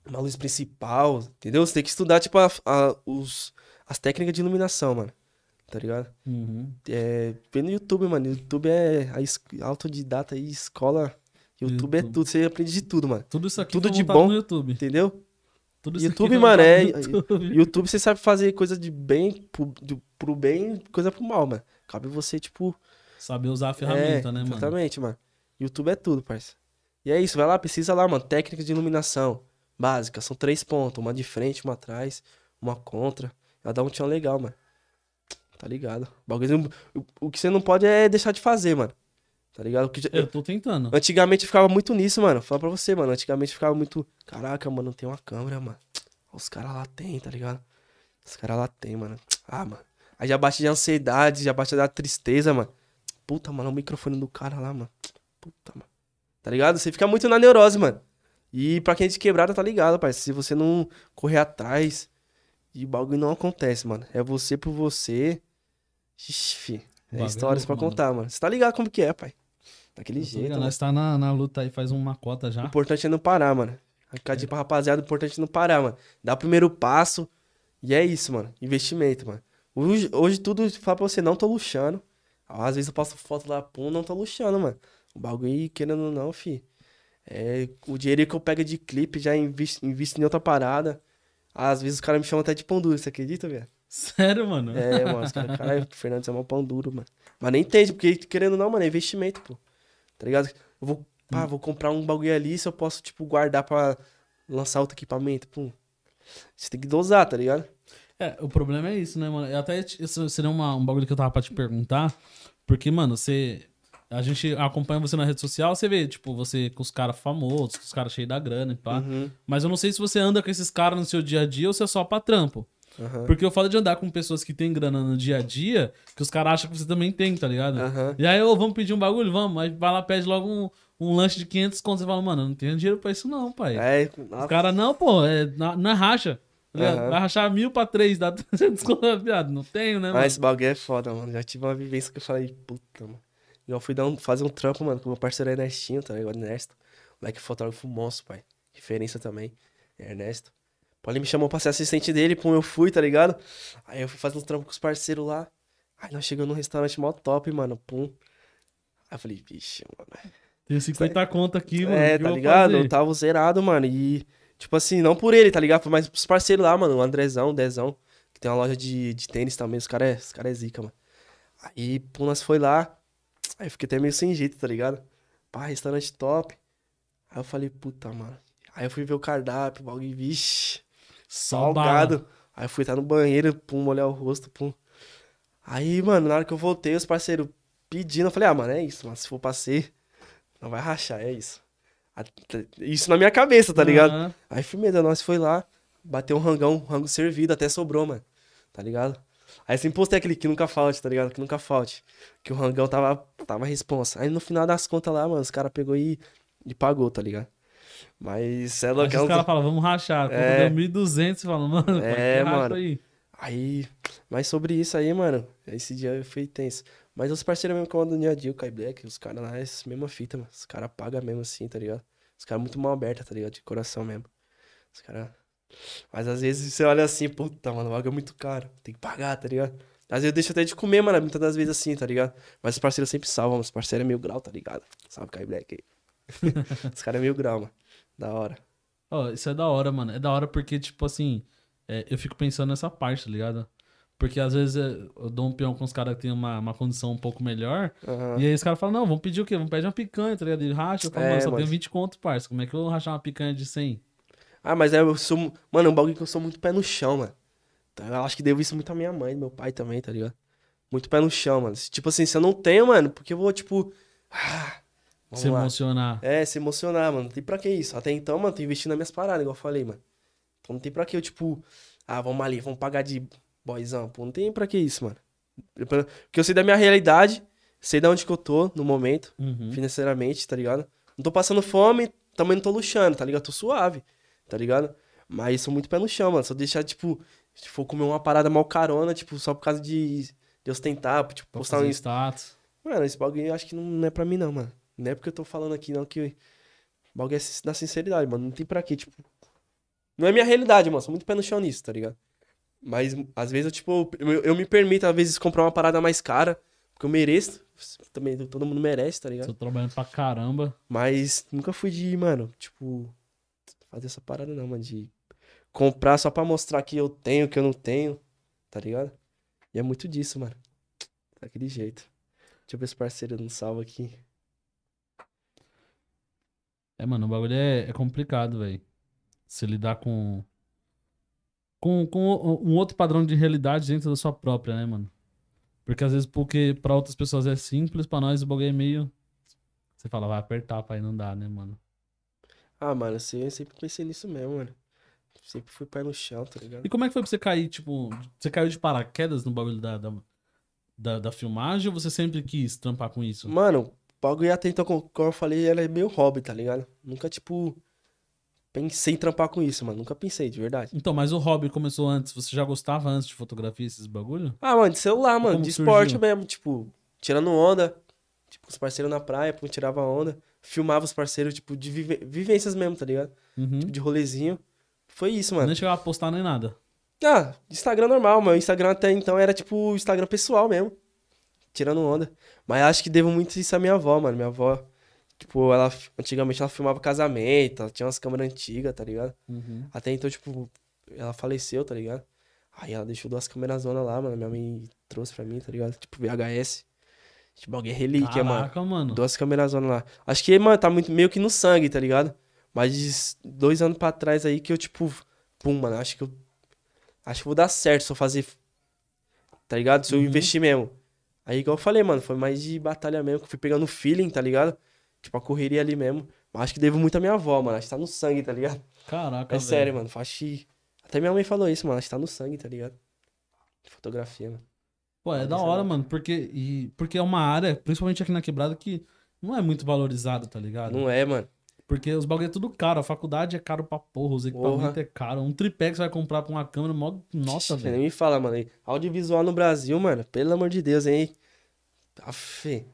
uma luz principal, entendeu? Você tem que estudar, tipo, a- a- os, as técnicas de iluminação, mano. Tá ligado? Uhum. É, vê no YouTube, mano. YouTube é a autodidata aí, escola. YouTube, é YouTube. tudo, você aprende de tudo, mano. Tudo isso aqui Tudo de bom. no YouTube. Entendeu? Tudo isso YouTube, mano, é- YouTube. YouTube você sabe fazer coisa de bem pro, do- pro bem, coisa pro mal, mano. Cabe você, tipo. Saber usar a ferramenta, é, né, mano? Exatamente, mano. YouTube é tudo, parça. E é isso, vai lá, precisa lá, mano. Técnicas de iluminação básica. São três pontos. Uma de frente, uma atrás, uma contra. Ela dá um tchan legal, mano. Tá ligado? O, bagulho- o, o que você não pode é deixar de fazer, mano. Tá ligado? O que Eu tô tentando. Antigamente eu ficava muito nisso, mano. Fala pra você, mano. Antigamente eu ficava muito. Caraca, mano, tem uma câmera, mano. Os caras lá tem, tá ligado? Os caras lá tem, mano. Ah, mano. Aí já bate de ansiedade, já bate da tristeza, mano. Puta, mano, o microfone do cara lá, mano. Puta, mano. Tá ligado? Você fica muito na neurose, mano. E pra quem é de quebrada, tá ligado, pai. Se você não correr atrás, e o bagulho não acontece, mano. É você por você. Ixi, fi. O É bagulho histórias mano. contar, mano. Você tá ligado como que é, pai? Daquele jeito, ligado, mano. Nós tá na, na luta aí faz uma cota O já. importante é não parar, mano. Ficar de pra rapaziada, o importante é não parar, mano. Dá o primeiro passo e é isso, mano. Investimento, mano. Hoje, hoje tudo, fala pra você, não tô luxando. Às vezes eu posto foto lá, pum, não tô luxando, mano. O bagulho, querendo ou não, fi. É, o dinheiro que eu pego de clipe já invisto, invisto em outra parada. Às vezes os caras me chamam até de pão duro, você acredita, velho? Sério, mano? É, mano, os caras, caralho, o Fernandes é um pão duro, mano. Mas nem entende, porque querendo ou não, mano, é investimento, pô. Tá ligado? Eu vou, pá, vou comprar um bagulho ali se eu posso, tipo, guardar pra lançar outro equipamento, pum. Você tem que dosar, tá ligado? É, o problema é isso, né, mano? Eu até seria uma- um bagulho que eu tava pra te perguntar. Porque, mano, você. A gente acompanha você na rede social, você vê, tipo, você com os caras famosos, com os caras cheios da grana e pá. Uhum, Mas eu não sei se você anda com esses caras no seu dia a dia ou se é só pra trampo. aham, Porque eu falo de andar com pessoas que têm grana no dia a dia, que os caras acham que você também tem, tá ligado? aham. E aí, ô, vamos pedir um bagulho? Vamos. Aí vai lá, pede logo um, um lanche de 500 contos. Você fala, mano, eu não tenho dinheiro pra isso não, pai. É, Os caras, não, pô, é, na- não racha. Aham. Vai rachar mil pra três, dá 300 conto, viado. Não tenho, né, mano? Mas esse bagulho é foda, mano. Já tive uma vivência que eu falei, puta, mano. E eu fui dar um- fazer um trampo, mano, com meu parceiro Ernestinho, tá ligado? Ernesto. Moleque fotógrafo monstro, pai. Referência também. Ernesto. Ele me chamou pra ser assistente dele, pum, eu fui, tá ligado? Aí eu fui fazer um trampo com os parceiros lá. Aí nós chegamos num restaurante mó top, mano, pum. Aí eu falei, vixe, mano. Tenho 50 conto aqui, mano. É, tá ligado? fazer? Eu tava zerado, mano. E, tipo assim, não por ele, tá ligado? Mas pros parceiros lá, mano. O Andrezão, o Dezão, que tem uma loja de, de tênis também. Os caras é, os cara é zica, mano. Aí, pô, nós foi lá. Aí eu fiquei até meio sem jeito, tá ligado? Pá, restaurante top. Aí eu falei, puta, mano. Aí eu fui ver o cardápio, o bagulho, vixe. Salgado. Aí eu fui estar no banheiro, pum, molhar o rosto, pum. Aí, mano, na hora que eu voltei, os parceiros pedindo, eu falei, ah, mano, é isso, mano. Se for pra ser, não vai rachar, é isso. Isso na minha cabeça, tá ligado? Aham. Aí firmeza, nós foi lá, bateu um rangão, um rango servido, até sobrou, mano. Tá ligado? Aí sempre postei aquele que nunca falte, tá ligado? Que nunca falte. Que o rangão tava, tava responsa. Aí no final das contas lá, mano, os caras pegou e, e pagou, tá ligado? Mas é Aí louco. é os caras falam, vamos rachar. Quando É. deu 1.200, você fala, mano, É, mano. Aí. Aí, mas sobre isso aí, mano, esse dia foi tenso. Mas os parceiros mesmo que eu ando no dia a o Kai Black, os caras lá, é essa mesma fita, mano. Os caras pagam mesmo assim, tá ligado? Os caras muito mal abertos, tá ligado? De coração mesmo. Os caras. Mas às vezes você olha assim, puta, mano, o bagulho é muito caro. Tem que pagar, tá ligado? Às vezes eu deixo até de comer, mano, muitas das vezes assim, tá ligado? Mas os parceiros sempre salvam, os parceiros é mil grau, tá ligado? Salve, Kai Black aí. os caras é mil grau, mano. Da hora. Ó, isso é da hora, mano. É da hora porque, tipo assim, é, eu fico pensando nessa parte, tá ligado? Porque às vezes eu dou um peão com os caras que tem uma, uma condição um pouco melhor. Aham. E aí os caras falam, não, vamos pedir o quê? Vamos pedir uma picanha, tá ligado? Ele racha, eu falo, É, mano, só mas- tenho 20 conto, parça. Como é que eu vou rachar uma picanha de 100? Ah, mas é, eu sou. Mano, é um bagulho que eu sou muito pé no chão, mano. Então, eu acho que devo isso muito à minha mãe, meu pai também, tá ligado? Muito pé no chão, mano. Tipo assim, se eu não tenho, mano, porque eu vou, tipo. Ah, Se lá. emocionar. É, se emocionar, mano. Não tem pra que isso. Até então, mano, tô investindo nas minhas paradas, igual eu falei, mano. Então não tem pra que eu, tipo. Ah, vamos ali, vamos pagar de boyzão. Pô, não tem pra que isso, mano. Porque eu sei da minha realidade, sei da onde que eu tô no momento Uhum. financeiramente, tá ligado? Não tô passando fome, também não tô luxando, tá ligado? Tô suave, tá ligado? Mas sou muito pé no chão, mano. Se eu deixar, tipo, se for comer uma parada mal carona, tipo, só por causa de, de ostentar, tipo, Pra postar um. status. Mano, esse bagulho eu acho que não, é pra mim, não, mano. Não é porque eu tô falando aqui, não, que o bagulho é da sinceridade, mano. Não tem pra quê, tipo. Não é minha realidade, mano. Sou muito pé no chão nisso, tá ligado? Mas às vezes eu, tipo, eu, eu me permito, às vezes, comprar uma parada mais cara, porque eu mereço. Também todo mundo merece, tá ligado? Tô trabalhando pra caramba. Mas nunca fui de, mano, tipo, fazer essa parada não, mano, de comprar só pra mostrar que eu tenho, que eu não tenho, tá ligado? E é muito disso, mano. Daquele jeito. Deixa eu ver se o parceiro não salva aqui. É, mano, o bagulho é, é complicado, velho. Se lidar com, com. Com um outro padrão de realidade dentro da sua própria, né, mano? Porque às vezes, porque pra outras pessoas é simples, pra nós o bagulho é meio. Você fala, vai apertar, pai, não dá, né, mano? Ah, mano, assim, eu sempre pensei nisso mesmo, mano. Sempre fui pé no chão, tá ligado? E como é que foi pra você cair, tipo. Você caiu de paraquedas no bagulho da, da, da, da filmagem ou você sempre quis trampar com isso? Mano, o bagulho até então, como eu falei, ela é meio hobby, tá ligado? Nunca, tipo, pensei em trampar com isso, mano. Nunca pensei, de verdade. Então, mas o hobby começou antes. Você já gostava antes de fotografia, esses bagulho? Ah, mano, de celular, mano, Como de surgiu? esporte mesmo, tipo, tirando onda, tipo, os parceiros na praia, pum, tirava onda. Filmava os parceiros, tipo, de vive- vivências mesmo, tá ligado? Uhum. Tipo, de rolezinho. Foi isso, mano. Nem chegava a postar nem nada. Ah, Instagram normal, meu Instagram até então era tipo Instagram pessoal mesmo. Tirando onda. Mas acho que devo muito isso à minha avó, mano. Minha avó, tipo, ela antigamente ela filmava casamento, ela tinha umas câmeras antigas, tá ligado? Uhum. Até então, tipo, ela faleceu, tá ligado? Aí ela deixou duas câmeras zona lá, mano. Minha mãe trouxe pra mim, tá ligado? Tipo, VHS. Tipo, alguém relíquia, mano. Caraca, mano. Duas câmeras lá. Acho que, mano, tá muito, meio que no sangue, tá ligado? Mas dois anos pra trás aí que eu, tipo, pum, mano, acho que eu. Acho que vou dar certo se eu fazer. Tá ligado? Se eu Uhum. investir mesmo. Aí, igual eu falei, mano, foi mais de batalha mesmo, que eu fui pegando feeling, tá ligado? Tipo, a correria ali mesmo. Mas acho que devo muito à minha avó, mano. Acho que tá no sangue, tá ligado? Caraca, É velho. sério, mano. Acho que. Até minha mãe falou isso, mano. Acho que tá no sangue, tá ligado? Fotografia, mano. Pô, é da ser, hora, mano, porque, e, porque é uma área, principalmente aqui na quebrada, que não é muito valorizada, tá ligado? Não é, mano. Porque os bagulho é tudo caro, a faculdade é caro pra porra, os equipamentos Porra. é caro. Um tripé que você vai comprar pra uma câmera, mó nota, Você nem velho. me fala, mano. aí, Audiovisual no Brasil, mano. Pelo amor de Deus, hein? Aff,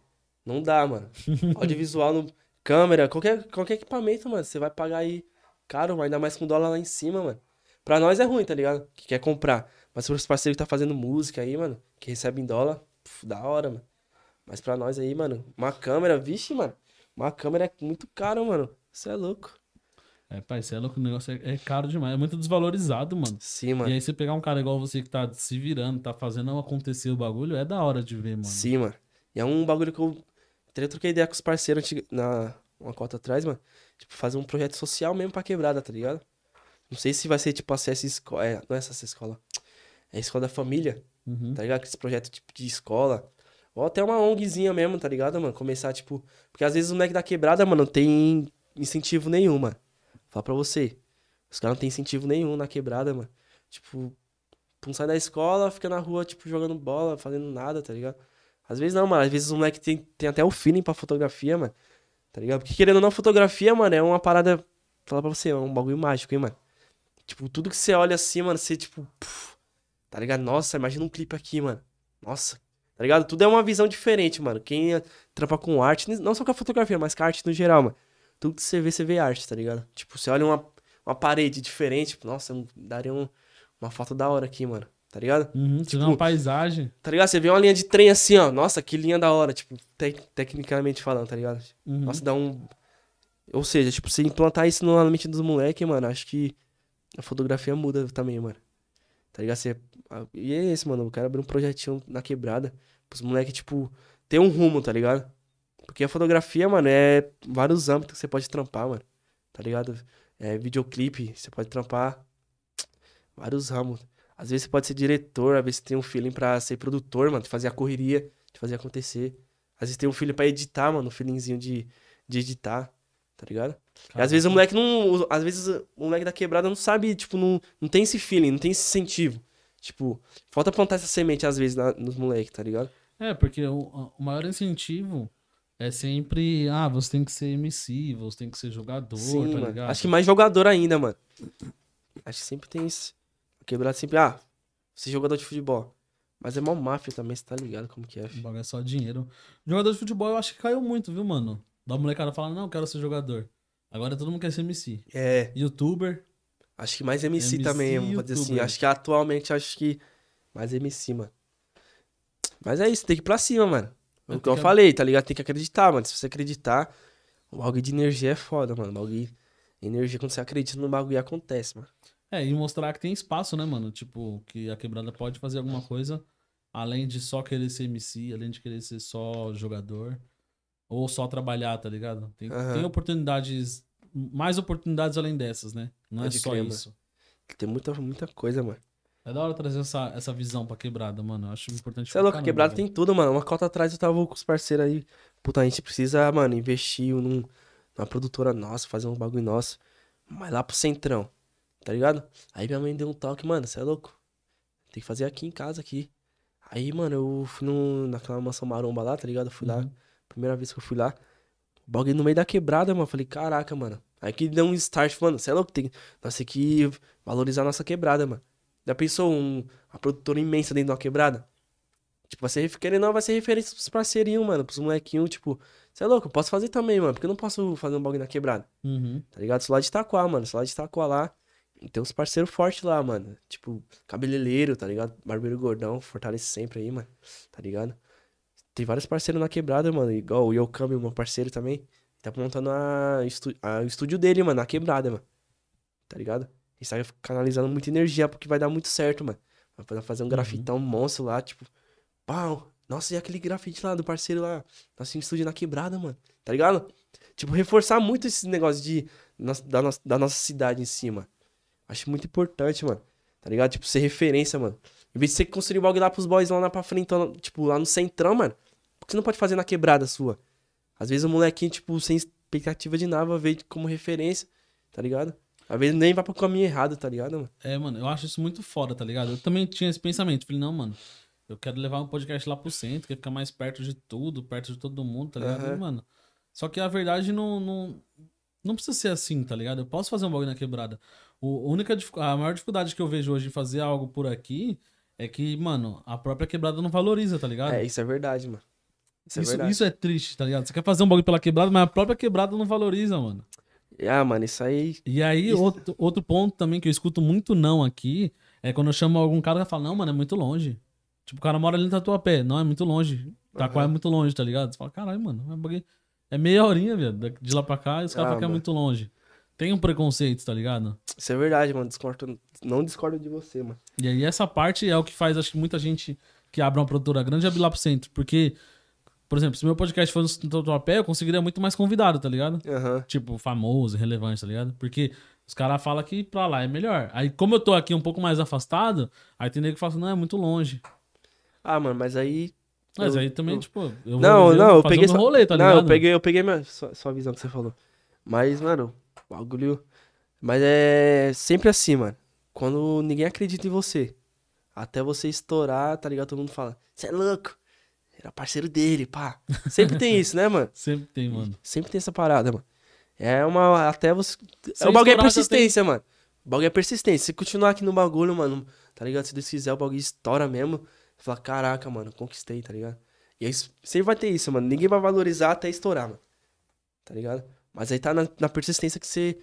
não dá, mano. Audiovisual no. Câmera, qualquer, qualquer equipamento, mano. Você vai pagar aí caro, ainda mais com dólar lá em cima, mano. Pra nós é ruim, tá ligado? Que quer comprar. Mas pros parceiros que tá fazendo música aí, mano, que recebem dólar, puf, da hora, mano. Mas pra nós aí, mano, uma câmera, vixe, mano. Uma câmera é muito caro, mano. Você é louco. É, pai, você é louco, o negócio é, é caro demais, é muito desvalorizado, mano. Sim, E mano. aí você pegar um cara igual você que tá se virando, tá fazendo acontecer o bagulho, é da hora de ver, mano. Sim, mano. E é um bagulho que eu. Eu troquei ideia com os parceiros na uma cota atrás, mano. Tipo, fazer um projeto social mesmo pra quebrada, tá ligado? Não sei se vai ser tipo acesso escola. É, não é essa escola. É a escola da família, Uhum. tá ligado? Esse projeto tipo de escola. Ou até uma ONGzinha mesmo, tá ligado, mano? Começar, tipo. Porque às vezes o moleque da quebrada, mano, não tem incentivo nenhum, mano. Fala pra você. Os caras não tem incentivo nenhum na quebrada, mano. Tipo, pum, sai da escola, fica na rua, tipo, jogando bola, fazendo nada, tá ligado? Às vezes não, mano. Às vezes o moleque tem, tem até o feeling pra fotografia, mano. Tá ligado? Porque querendo ou não, fotografia, mano, é uma parada. Falar pra você, é um bagulho mágico, hein, mano. Tipo, tudo que você olha assim, mano, você, tipo. puf, tá ligado? Nossa, imagina um clipe aqui, mano. Nossa. Tá ligado? Tudo é uma visão diferente, mano. Quem trampa com arte, não só com a fotografia, mas com a arte no geral, mano. Tudo que você vê, você vê arte, tá ligado? Tipo, você olha uma, uma parede diferente, tipo, nossa, daria um- uma foto da hora aqui, mano. Tá ligado? Uhum, Tipo, uma paisagem. Tá ligado? Você vê uma linha de trem assim, ó. Nossa, que linha da hora, tipo, tec- tecnicamente falando, tá ligado? Uhum. Nossa, dá um. Ou seja, tipo, você implantar isso na mente dos moleques, mano, acho que a fotografia muda também, mano. Tá ligado? Você... ah, E é esse, mano. Eu quero abrir um projetinho na quebrada. Pros moleques, tipo, ter um rumo, tá ligado? Porque a fotografia, mano, é vários âmbitos que você pode trampar, mano. Tá ligado? É videoclipe, você pode trampar vários ramos. Às vezes você pode ser diretor, às vezes você tem um feeling pra ser produtor, mano, de fazer a correria, de fazer acontecer. Às vezes tem um feeling pra editar, mano, um feelingzinho de, de editar, tá ligado? E às vezes o moleque não. o- Às vezes o moleque da quebrada não sabe, tipo, não, não tem esse feeling, não tem esse incentivo. Tipo, falta plantar essa semente às vezes na- nos moleques, tá ligado? É, porque o, o maior incentivo é sempre, ah, você tem que ser MC, você tem que ser jogador, Sim, tá mano. ligado? Acho que mais jogador ainda, mano. Acho que sempre tem isso. A quebrada sempre, ah, você é jogador de futebol. Mas é mó máfia também, você tá ligado como que é, O bagulho é só dinheiro. Jogador de futebol eu acho que caiu muito, viu, mano? Da molecada falando, não, eu quero ser jogador. Agora todo mundo quer ser MC. É, Youtuber, acho que mais MC, MC também, vamos dizer assim. Acho que atualmente, acho que mais MC, mano. Mas é isso, tem que ir pra cima, mano. É, O que eu falei, tá ligado? Tem que acreditar, mano. Se você acreditar, o bagulho de energia é foda, mano. O bagulho. Energia, quando você acredita no bagulho, acontece, mano. É, e mostrar que tem espaço, né, mano? Tipo, que a quebrada pode fazer alguma coisa além de só querer ser MC, além de querer ser só jogador. Ou só trabalhar, tá ligado? Tem, Aham. tem oportunidades, mais oportunidades além dessas, né? Não Pode é só crer, mano. isso. Tem muita, muita coisa, mano. É da hora trazer essa, essa visão pra quebrada, mano. Eu acho importante. Você é louco, velho. tem tudo, mano. Uma cota atrás eu tava com os parceiros aí. Puta, a gente precisa, mano, investir num, numa produtora nossa, fazer um bagulho nosso. Mas lá pro centrão, tá ligado? Aí minha mãe deu um toque, mano, você é louco? Tem que fazer aqui em casa, aqui. Aí, mano, eu fui no, naquela mansão maromba lá, tá ligado? Eu fui lá, Uhum. primeira vez que eu fui lá. Bagulho no meio da quebrada, mano. Falei, caraca, mano. Aí que deu um start, mano. Você é louco? Tem, nós temos que valorizar a nossa quebrada, mano. Já pensou um, uma produtora imensa dentro de uma quebrada? Tipo, vai ser, querendo não, vai ser referência pros parceirinhos, mano. Pros molequinhos, tipo, você é louco, eu posso fazer também, mano. Porque eu não posso fazer um bagulho na quebrada. Uhum. Tá ligado? Sou lá de Itaquá, mano. Sou lá de Itaquá lá. E tem uns parceiros fortes lá, mano. Tipo, cabeleireiro, tá ligado? Barbeiro gordão, fortalece sempre aí, mano. Tá ligado? Tem vários parceiros na quebrada, mano. Igual o Yokami, meu parceiro também. Tá montando a, a- o estúdio dele, mano, na quebrada, mano. Tá ligado? Ele tá canalizando muita energia porque vai dar muito certo, mano. Vai poder fazer um grafitão monstro lá, tipo. Pau! Nossa, e aquele grafite lá do parceiro lá? Nosso estúdio na quebrada, mano. Tá ligado? Tipo, reforçar muito esse negócio de, da, nossa, da nossa cidade em cima. Acho muito importante, mano. Tá ligado? Tipo, ser referência, mano. Em vez de você construir o bagulho lá pros boys lá, lá pra frente, tipo, lá no centrão, mano. Por que você não pode fazer na quebrada sua? Às vezes o molequinho, tipo, sem expectativa de nada, veio como referência, tá ligado? Às vezes nem vai pro caminho errado, tá ligado, mano? É, mano, eu acho isso muito foda, tá ligado? Eu também tinha esse pensamento. Falei, não, mano, eu quero levar um podcast lá pro centro, quero ficar mais perto de tudo, perto de todo mundo, tá ligado? Aham. E, mano, só que a verdade não, não, não precisa ser assim, tá ligado? Eu posso fazer um bagulho na quebrada. O, a, única, a maior dificuldade que eu vejo hoje em fazer algo por aqui é que, mano, a própria quebrada não valoriza, tá ligado? É, isso é verdade, mano. Isso é isso, verdade. isso é triste, tá ligado? Você quer fazer um bagulho pela quebrada, mas a própria quebrada não valoriza, mano. Ah, mano, isso aí. E aí, Isso- outro, outro ponto também que eu escuto muito não aqui é quando eu chamo algum cara que fala, não, mano, é muito longe. Tipo, o cara mora ali no Tatuapé. Não, é muito longe. Taquá Aham. é muito longe, tá ligado? Você fala, caralho, mano, é um é meia horinha, velho, de lá pra cá, e os caras Ah, falam que é muito longe. Tem um preconceito, tá ligado? Isso é verdade, mano. Discordo, não discordo de você, mano. E aí essa parte é o que faz, acho que muita gente que abre uma produtora grande abrir lá pro centro. Porque, por exemplo, se meu podcast fosse no Tatuapé, eu conseguiria muito mais convidado, tá ligado? Aham. tipo, famoso, relevante, tá ligado? Porque os caras falam que pra lá é melhor. Aí, como eu tô aqui um pouco mais afastado, aí tem nego que fala assim, não, é muito longe. Ah, mano, mas aí. Mas Eu- aí também, eu- tipo, eu vou Não, viver- não, eu peguei só- rolê, tá não, ligado? eu peguei, eu peguei minha, sua, sua visão que você falou. Mas, mano, o bagulho. Mas é sempre assim, mano. Quando ninguém acredita em você. Até você estourar, tá ligado? Todo mundo fala, você é louco. Era parceiro dele, pá. Sempre tem isso, né, mano? Sempre tem, mano. Sempre tem essa parada, mano. É uma. Até você. Sem o bagulho é estourar, já persistência, mano. O bagulho é persistência. Se continuar aqui no bagulho, mano, tá ligado? Se Deus quiser, o bagulho estoura mesmo. Fala, caraca, mano, conquistei, tá ligado? E aí sempre vai ter isso, mano. Ninguém vai valorizar até estourar, mano. Tá ligado? Mas aí tá na, na persistência que você.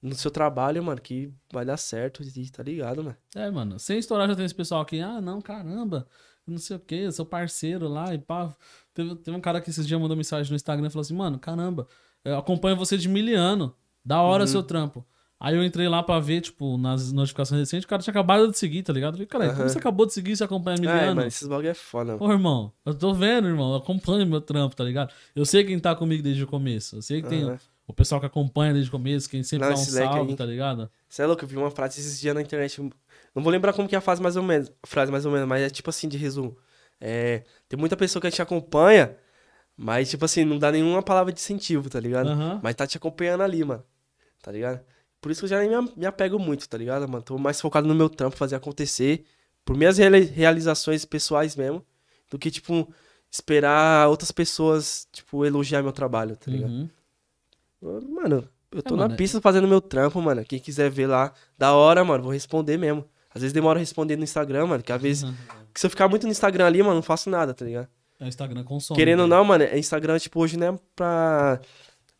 No seu trabalho, mano, que vai dar certo. Tá ligado, mano. É, mano, sem estourar já tem esse pessoal aqui, ah, não, caramba, não sei o que, eu sou parceiro lá e pá. Teve, teve um cara que esses dias mandou mensagem no Instagram e falou assim, mano, caramba, eu acompanho você de miliano, da hora Uhum. seu trampo. Aí eu entrei lá pra ver, tipo, nas notificações recentes, o cara tinha acabado de seguir, tá ligado? Eu falei, cara, como Aham. você acabou de seguir e você acompanha É, miliano? mano, esses bagulho é foda, mano. Ô, irmão, eu tô vendo, irmão, eu acompanho meu trampo, tá ligado? Eu sei quem tá comigo desde o começo. Eu sei que tem Aham. o pessoal que acompanha desde o começo, quem sempre Não, dá um salve, aí. tá ligado? Você é louco, eu vi uma frase esses dias na internet. Não vou lembrar como que é a frase mais ou menos. Frase mais ou menos, mas é tipo assim, de resumo. É, tem muita pessoa que gente acompanha, mas tipo assim, não dá nenhuma palavra de incentivo, tá ligado? Aham. Mas tá te acompanhando ali, mano. Tá ligado? Por isso que eu já nem me, apego muito, tá ligado, mano? Tô mais focado no meu trampo, fazer acontecer. Por minhas reali- realizações pessoais mesmo. Do que, tipo, esperar outras pessoas, tipo, elogiar meu trabalho, tá ligado? Uhum. Mano, eu tô É, na mano, é- pista fazendo meu trampo, mano. Quem quiser ver lá, da hora, mano, vou responder mesmo. Às vezes demora a responder no Instagram, mano, que às vezes, Uhum. que se eu ficar muito no Instagram ali, mano, não faço nada, tá ligado? É, o Instagram consome. Querendo ou né? não, mano, é Instagram, tipo, hoje não é pra,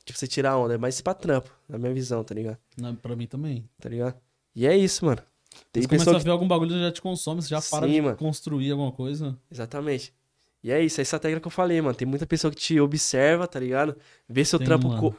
tipo, você tirar onda, é mais pra trampo, na minha visão, tá ligado? Não, Pra mim também. Tá ligado? E é isso, mano. Tem Você começa pessoa a que... ver algum bagulho, já te consome, você já para Sim, de mano. construir alguma coisa. Exatamente. E é isso, é essa técnica que eu falei, mano. Tem muita pessoa que te observa, tá ligado? Vê seu Tem, trampo, co-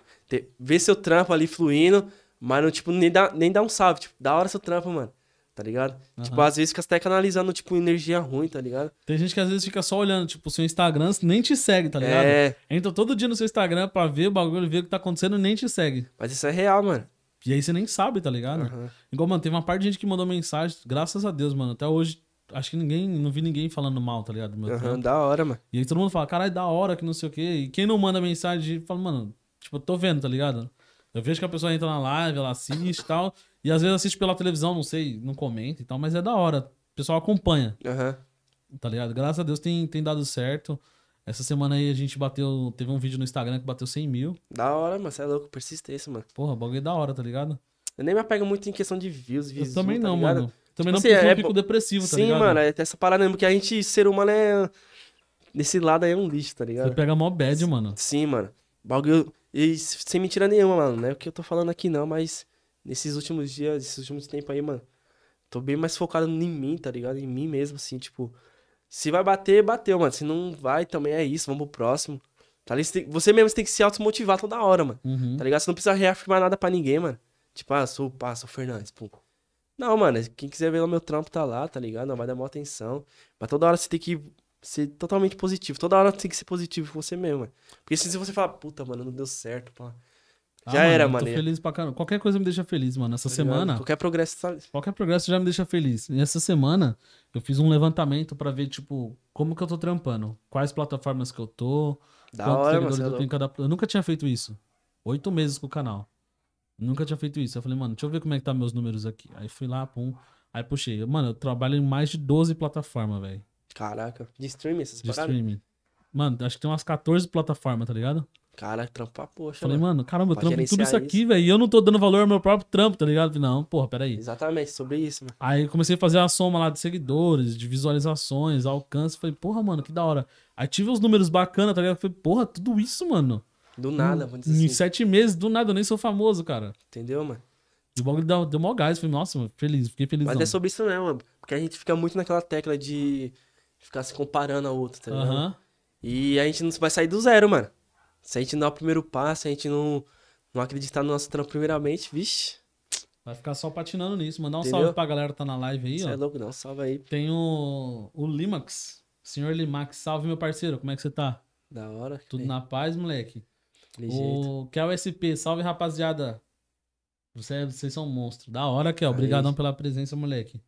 vê seu trampo ali fluindo, mas não, tipo, nem dá, nem dá um salve. Tipo, da hora seu trampo, mano. Tá ligado? Tipo, Aham. às vezes fica até canalizando, tipo, energia ruim, tá ligado? Tem gente que às vezes fica só olhando, tipo, o seu Instagram nem te segue, tá ligado? É, Entra todo dia no seu Instagram pra ver o bagulho, ver o que tá acontecendo e nem te segue. mas isso é real, mano. E aí você nem sabe, tá ligado? Aham. Igual, mano, teve uma parte de gente que mandou mensagem, graças a Deus, mano. Até hoje, acho que ninguém, não vi ninguém falando mal, tá ligado? Trampo. da hora, mano. E aí todo mundo fala, caralho, da hora, que não sei o quê. E quem não manda mensagem, fala, mano, tipo, eu tô vendo, tá ligado? Eu vejo que a pessoa entra na live, ela assiste e tal. E às vezes assiste pela televisão, não sei, não comenta e tal, mas é da hora. O pessoal acompanha, Aham. tá ligado? Graças a Deus tem, tem dado certo. Essa semana aí a gente bateu. Teve um vídeo no Instagram que bateu 100 mil. Da hora, mano. Você é louco, persistência, mano. Porra, bagulho é da hora, tá ligado? Eu nem me apego muito em questão de views, Eu views. também tá não, ligado? mano. Também não assim, porque eu é fico depressivo, tá Sim, ligado? mano, é essa parada mesmo, que a gente, ser humano, é. Nesse lado aí é um lixo, tá Você ligado? pega mó bad, mano. Sim, mano. Bagulho. E sem mentira nenhuma, mano. Não é o que eu tô falando aqui, não, mas nesses últimos dias, esses últimos tempos aí, mano. Tô bem mais focado em mim, tá ligado? Em mim mesmo, assim, tipo. Se vai bater, bateu, mano. Se não vai, também é isso. Vamos pro próximo. Tá ligado? Você, mesmo tem que se automotivar toda hora, mano. Uhum. Tá ligado? Você não precisa reafirmar nada pra ninguém, mano. Tipo, ah, sou, pá, sou o Fernandes, pum. Não, mano, quem quiser ver o meu trampo tá lá, tá ligado? Não vai dar maior atenção. Mas toda hora você tem que ser totalmente positivo. Toda hora tem que ser positivo com você mesmo, mano. Porque se você falar, puta, mano, não deu certo, pá. Ah, Já era, eu mano. Tô feliz pra caramba. Qualquer coisa me deixa feliz, mano. Essa tá semana, Qualquer progresso tá... qualquer progresso já me deixa feliz. E essa semana, eu fiz um levantamento pra ver, tipo, como que eu tô trampando. Quais plataformas que eu tô. da quantos hora, mano. seguidores é eu tenho em cada. Eu nunca tinha feito isso. Oito meses com o canal. Nunca tinha feito isso. Eu falei, mano, deixa eu ver como é que tá meus números aqui. Aí fui lá, pum. Aí puxei. Mano, eu trabalho em mais de 12 plataformas, velho. Caraca. De streaming, essas De paradas? streaming. Mano, acho que tem umas 14 plataformas, tá ligado? Caraca, trampar, poxa, Falei, mano. mano, caramba, eu Pra trampo em tudo isso aqui, velho. E eu não tô dando valor ao meu próprio trampo, tá ligado? Falei, Não, porra, peraí. Exatamente, sobre isso, mano. Aí comecei a fazer a soma lá de seguidores, de visualizações, alcance. Falei, porra, mano, que da hora. Aí tive uns números bacanas, tá ligado? Falei, porra, tudo isso, mano. Do nada, vamos dizer Em assim. sete meses, do nada, eu nem sou famoso, cara. Entendeu, mano? E o bagulho deu, deu mó gás. Falei, nossa, mano, feliz, fiquei feliz. Mas é sobre isso mesmo, mano. Porque a gente fica muito naquela tecla de ficar se comparando a outro, tá ligado? Aham. E a gente não vai sair do zero, mano. Se a gente não dar o primeiro passo, se a gente não, não acreditar no nosso trampo primeiramente, vixe, Vai ficar só patinando nisso. Mandar um Entendeu? salve pra galera que tá na live aí, você ó. é louco, não. Salva aí. Tem o, o Limax. Senhor Limax, salve meu parceiro, como é que você tá? Da hora. Tudo bem, na paz, moleque? jeito. O Kel SP, salve rapaziada. Você, vocês são um monstro. Da hora, Kel. Obrigadão pela presença, moleque.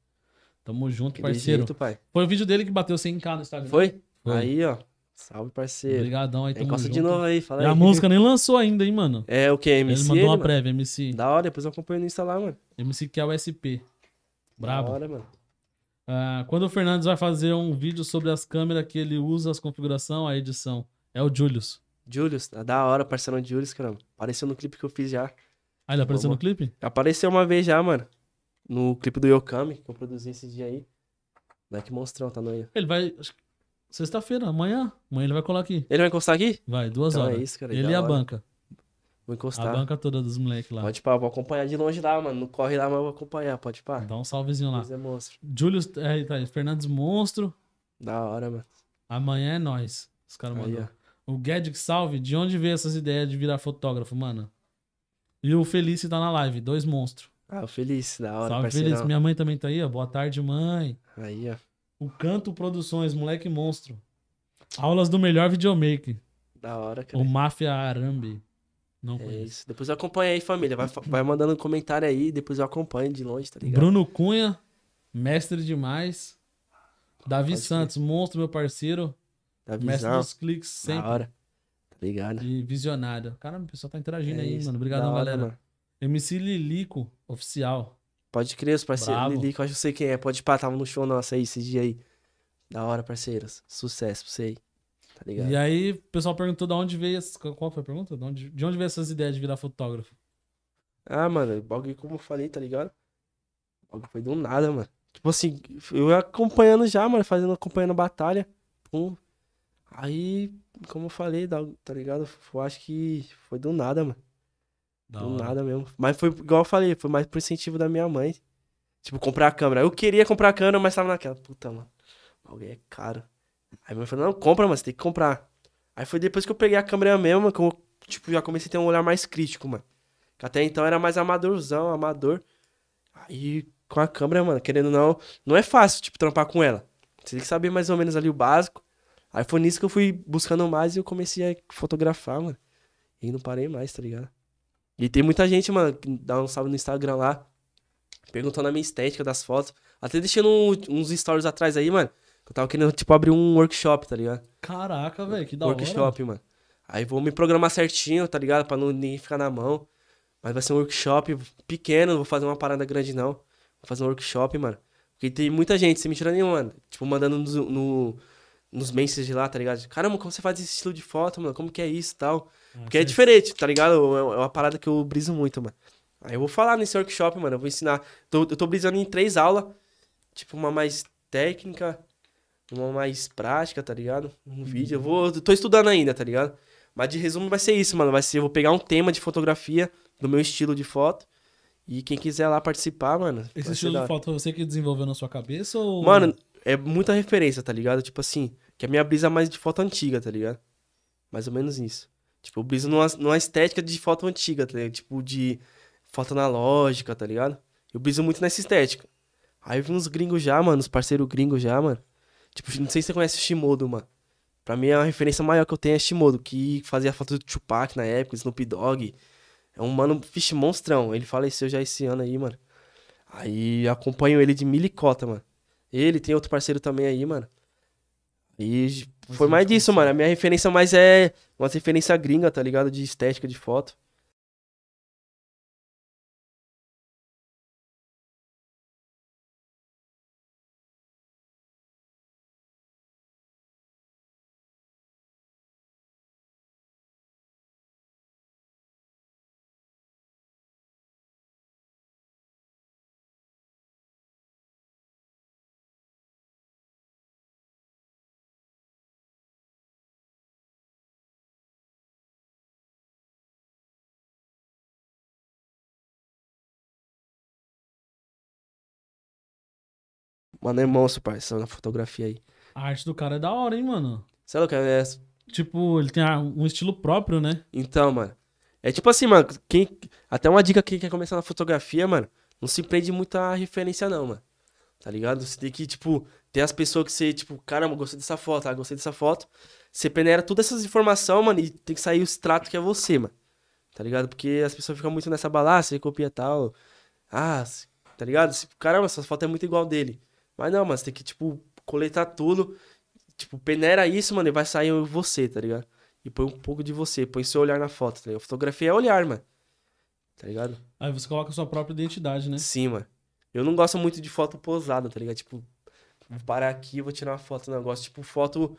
Tamo junto, Daquele parceiro. jeito, pai. Foi o vídeo dele que bateu 100k no Instagram. Foi? Foi. Aí, ó. Salve, parceiro. Obrigadão aí, tamo Encosta junto. de novo aí, fala E aí. a música nem lançou ainda, hein, mano. É o que? MC? ele mandou uma mano? prévia, MC. Da hora, depois eu acompanho no Insta lá, mano. MC Kel SP. Brabo. Da hora, mano. Ah, quando o Fernandes vai fazer um vídeo sobre as câmeras que ele usa, as configuração, a edição. É o Julius. Julius, tá da hora, parceirão de Julius, caramba. Apareceu no clipe que eu fiz já. Ah, ele apareceu Vamos. no clipe? Apareceu uma vez já, mano. No clipe do Yokami, que eu produzi esse dia aí. Moleque monstrão, tá no aí. Ele vai. Sexta-feira, amanhã. Amanhã ele vai colar aqui. Ele vai encostar aqui? Vai, duas Então horas. é isso, cara. ele e a hora. banca. Vou A encostar. banca toda dos moleques lá. Pode pá, vou acompanhar de longe lá, mano. Não corre lá, mas eu vou acompanhar, pode pá. Dá um salvezinho lá. É monstro. Julius, é, tá aí, Fernandes Monstro. Da hora, mano. Amanhã é nós. Os caras ó. O Guedes Salve, de onde veio essas ideias de virar fotógrafo, mano? E o Felice tá na live, dois monstros. Ah, o Feliz, da hora, Salve, parceirão. Felice. Minha mãe também tá aí, ó. Boa tarde, mãe. Aí, ó. O Canto Produções, moleque monstro. Aulas do melhor videomaker. Da hora, cara. O Máfia Arambe. Não É conheço. isso. Depois eu acompanho aí, família. Vai, vai mandando um comentário aí, depois eu acompanho de longe, tá ligado? Bruno Cunha, mestre demais. Davi Pode. Santos, monstro, meu parceiro. Da Mestre dos cliques, Da sempre. hora. Tá ligado? E visionário. Caramba, o pessoal tá interagindo É aí, isso. mano. Da Obrigadão, hora, galera. mano. MC Lilico, oficial. Pode crer, os parceiros. Lili, que eu acho que eu sei quem é. Pode pá, tava no show nosso aí esse dia aí. Da hora, parceiros. Sucesso pra você aí. Tá ligado? E aí, o pessoal perguntou de onde veio. esse- Qual foi a pergunta? De onde, de onde veio essas ideias de virar fotógrafo? Ah, mano, bagulho, como eu falei, tá ligado? Bagulho foi do nada, mano. Tipo assim, eu acompanhando já, mano, fazendo, acompanhando a batalha. Pum. Aí, como eu falei, tá ligado? Eu acho que foi do nada, mano. Da do hora. nada mesmo. Mas foi, igual eu falei, foi mais por incentivo da minha mãe. Tipo, comprar a câmera. Eu queria comprar a câmera, mas tava naquela. Puta, mano. Bagulho é caro. Aí minha mãe falou, não, compra, mano, você tem que comprar. Aí foi depois que eu peguei a câmera mesmo, que eu, tipo, já comecei a ter um olhar mais crítico, mano. Que até então era mais amadorzão, amador. Aí, com a câmera, mano, querendo ou não, não é fácil, tipo, trampar com ela. Você tem que saber mais ou menos ali o básico. Aí foi nisso que eu fui buscando mais e eu comecei a fotografar, mano. E não parei mais, tá ligado? E tem muita gente, mano, que dá um salve no Instagram lá, perguntando a minha estética das fotos. Até deixando um- uns stories atrás aí, mano. Que eu tava querendo, tipo, abrir um workshop, tá ligado? Caraca, velho, que da hora. workshop, mano. Aí vou me programar certinho, tá ligado? Pra não ninguém ficar na mão. Mas vai ser um workshop pequeno, não vou fazer uma parada grande, não. Vou fazer um workshop, mano. Porque tem muita gente, sem mentira nenhuma, mano. Tipo, mandando nos, no, nos messages lá, tá ligado? Caramba, como você faz esse estilo de foto, mano? Como que é isso e tal? Ah, Porque é diferente, tá ligado? É é uma parada que eu briso muito, mano. Aí eu vou falar nesse workshop, mano. Eu vou ensinar. Tô, eu tô brisando em três aulas. Tipo, uma mais técnica, uma mais prática, tá ligado? Um vídeo. Eu vou. eu tô estudando ainda, tá ligado? Mas de resumo vai ser isso, mano. Vai ser, eu vou pegar um tema de fotografia do meu estilo de foto. E quem quiser lá participar, mano. Esse estilo de foto você que desenvolveu na sua cabeça ou. Mano, é muita referência, tá ligado? Tipo assim, que a minha brisa é mais de foto antiga, tá ligado? Mais ou menos isso. Tipo, eu briso numa, numa estética de foto antiga, tá ligado? Tipo, de foto analógica, tá ligado? Eu briso muito nessa estética. Aí eu vi uns gringos já, mano, uns parceiros gringos já, mano. Tipo, não sei se você conhece o Shimodo, mano. Pra mim, a referência maior que eu tenho é Shimodo, que fazia foto do Tupac na época, Snoop Dogg. É um mano, vixe, monstrão. Ele faleceu já esse ano aí, mano. Aí acompanho ele de milicota, mano. Ele tem outro parceiro também aí, mano. E foi mais disso, mano. A minha referência mais é uma referência gringa, tá ligado? De estética de foto. Mano, é monstro, parceiro, na fotografia aí. A arte do cara é da hora, hein, mano? Sei lá, cara, é... Tipo, ele tem um estilo próprio, né? Então, mano. É tipo assim, mano. Quem... Até uma dica quem quer começar na fotografia, mano. Não se prende muito a referência, não, mano. Tá ligado? Você tem que, tipo, ter as pessoas que você, tipo, caramba, gostei dessa foto, ah, gostei dessa foto. Você peneira todas essas informações, mano, e tem que sair o extrato que é você, mano. Tá ligado? Porque as pessoas ficam muito nessa bala, ah, você copia tal. Ah, tá ligado? Você- Caramba, essa foto é muito igual dele. Mas não, mano, você tem que, tipo, coletar tudo. Tipo, peneira isso, mano, e vai sair você, tá ligado? E põe um pouco de você, põe seu olhar na foto, tá ligado? Fotografia é olhar, mano. Tá ligado? Aí você coloca a sua própria identidade, né? Sim, mano. Eu não gosto muito de foto posada, tá ligado? Tipo, vou parar aqui vou tirar uma foto do negócio. Tipo, foto.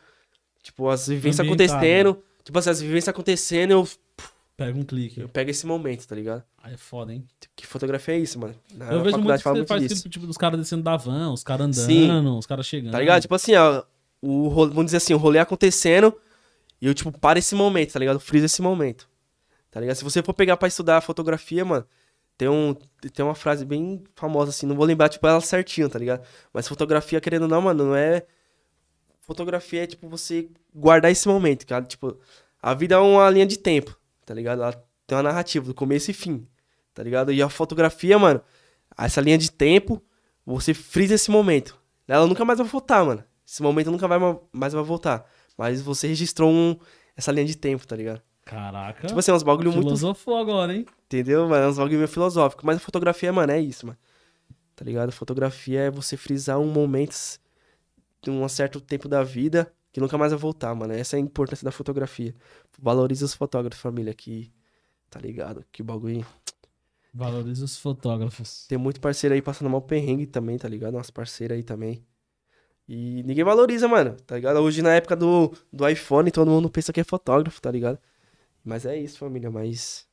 Tipo, as vivências Ambientada. acontecendo. Tipo assim, as vivências acontecendo, eu, Pega um clique. eu pego esse momento, tá ligado? Aí é foda, hein? Que fotografia é isso, mano? Na eu vejo muito fala você muito faz disso. aquilo, tipo, dos caras descendo da van, os caras andando, Sim. os caras chegando. Tá ligado? Tipo assim, ó. O ro- vamos dizer assim, o rolê acontecendo e eu, tipo, paro esse momento, tá ligado? Friso esse momento. Tá ligado? Se você for pegar pra estudar fotografia, mano, tem, um, tem uma frase bem famosa, assim, não vou lembrar, tipo, ela certinho, tá ligado? Mas fotografia, querendo ou não, mano, não é. Fotografia é, tipo, você guardar esse momento, cara. Tipo, a vida é uma linha de tempo, tá ligado? Ela tem uma narrativa, do começo e fim, tá ligado? E a fotografia, mano, essa linha de tempo, você frisa esse momento. Ela nunca mais vai voltar, mano. Esse momento nunca vai ma- mais vai voltar. Mas você registrou um, essa linha de tempo, tá ligado? Caraca. Tipo assim, é uns bagulho muito. Filosofou agora, hein? Entendeu, mano? É uns bagulho meio filosófico. Mas a fotografia, mano, é isso, mano. Tá ligado? Fotografia é você frisar um momento de um certo tempo da vida que nunca mais vai voltar, mano. Essa é a importância da fotografia. Valorize os fotógrafos, família, que. Tá ligado? Que bagulho. Valoriza os fotógrafos. Tem muito parceiro aí passando mal perrengue também, tá ligado? Umas parceiras aí também. E ninguém valoriza, mano, tá ligado? Hoje, na época do, do iPhone, todo mundo pensa que é fotógrafo, tá ligado? Mas é isso, família. Mas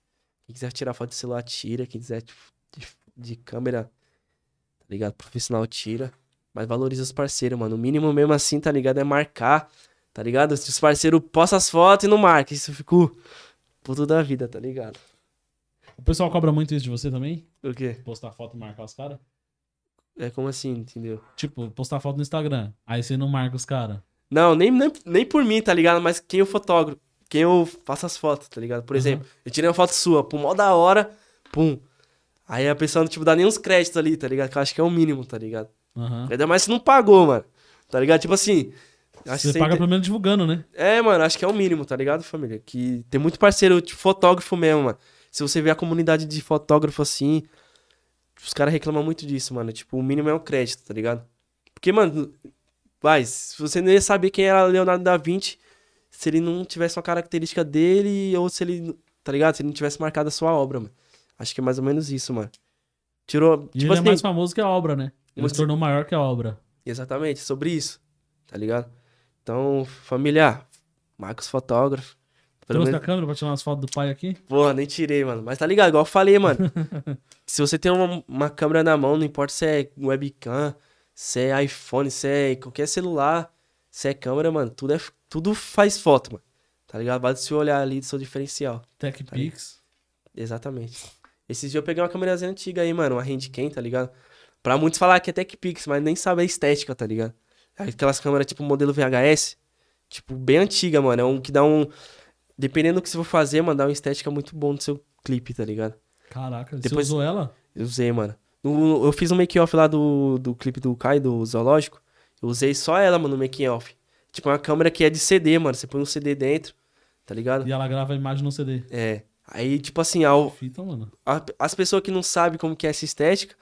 quem quiser tirar foto de celular, tira. Quem quiser de, de, de câmera, tá ligado? Profissional, tira. Mas valoriza os parceiros, mano. O mínimo mesmo assim, tá ligado? É marcar, tá ligado? Se os parceiros postam as fotos e não marcam, isso ficou puto da vida, tá ligado? O pessoal cobra muito isso de você também? O quê? Postar foto e marcar os caras? É como assim, entendeu? Tipo, postar foto no Instagram. Aí você não marca os caras. Não, nem, nem, nem por mim, tá ligado? Mas quem eu fotógrafo, quem eu faço as fotos, tá ligado? Por Uhum. exemplo, eu tirei uma foto sua, pum, mó da hora, pum. Aí a pessoa não, tipo, dá nem uns créditos ali, tá ligado? Que eu acho que é o mínimo, tá ligado? Aham. Ainda mais se não pagou, mano. Tá ligado? Tipo assim. Acho Você paga pelo menos divulgando, né? É, mano, acho que é o mínimo, tá ligado, família? Que tem muito parceiro, tipo, fotógrafo mesmo, mano. Se você vê a comunidade de fotógrafo assim, os caras reclamam muito disso, mano. Tipo, o mínimo é o crédito, tá ligado? Porque, mano, vai, se você não ia saber quem era Leonardo da Vinci se ele não tivesse uma característica dele ou se ele, tá ligado? Se ele não tivesse marcado a sua obra, mano. Acho que é mais ou menos isso, mano. Tirou, E tipo ele assim, é mais famoso que a obra, né? Ele se tornou maior que a obra. Exatamente, sobre isso, tá ligado? Então, família, Marcos fotógrafo, Pelo Trouxe menos- a câmera pra tirar umas fotos do pai aqui? Porra, nem tirei, mano. Mas tá ligado, igual eu falei, mano. se você tem uma, uma câmera na mão, não importa se é webcam, se é iPhone, se é qualquer celular, se é câmera, mano, tudo, é, tudo faz foto, mano. Tá ligado? Basta você olhar ali do seu diferencial. TechPix. Exatamente. Esses dias eu peguei uma câmerazinha antiga aí, mano, uma Handcam, tá ligado? Pra muitos falar que é TechPix, mas nem sabe a estética, tá ligado? Aquelas câmeras tipo modelo VHS, tipo, bem antiga, mano. É um que dá um. Dependendo do que você for fazer, mano, dá uma estética muito bom no seu clipe, tá ligado? Caraca, Depois- você usou ela? Eu usei, mano. No- eu fiz um make-off lá do, do clipe do Kai, do Zoológico. Eu usei só ela, mano, no make-off. Tipo, uma câmera que é de CD, mano. Você põe um CD dentro, tá ligado? E ela grava a imagem no CD. É. Aí, tipo assim, ao, Fita, mano. a- as pessoas que não sabem como que é essa estética,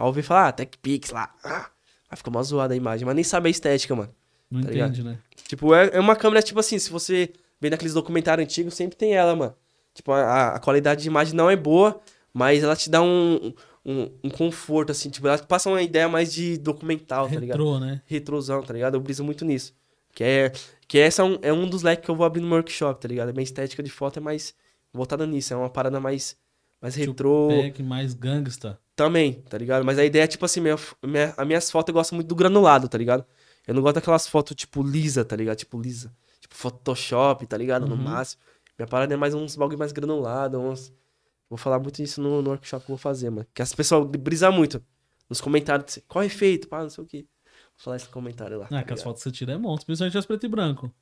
ao ouvir falar, ah, TechPix lá, vai ficar mó zoada a imagem, mas nem sabe a estética, mano. Não Tá ligado? entende, né? Tipo, é, é uma câmera, tipo assim, se você vê naqueles documentários antigos, sempre tem ela, mano. Tipo, a, a qualidade de imagem não é boa, mas ela te dá um, um, um conforto, assim, tipo, ela te passa uma ideia mais de documental, tá ligado? Retrô, né? Retrosão, tá ligado? Eu briso muito nisso. Que é, que essa é um, é um dos leques que eu vou abrir no workshop, tá ligado? A minha estética de foto é mais voltada nisso, é uma parada mais, mais retrô. Mais gangsta. Também, tá ligado? Mas a ideia é, tipo assim, minha, minha, as minhas fotos eu gosto muito do granulado, tá ligado? Eu não gosto daquelas fotos, tipo, lisa, tá ligado? Tipo, lisa. Tipo, Photoshop, tá ligado? No Uhum. máximo. Minha parada é mais uns bagulho mais granulado, uns... Vou falar muito isso no, no workshop que eu vou fazer, mano. Que as pessoas brisam muito nos comentários. Qual é efeito? Pá, não sei o quê. Vou falar esse comentário lá. Ah, tá que as fotos que você tira é monstro, principalmente as preto e branco.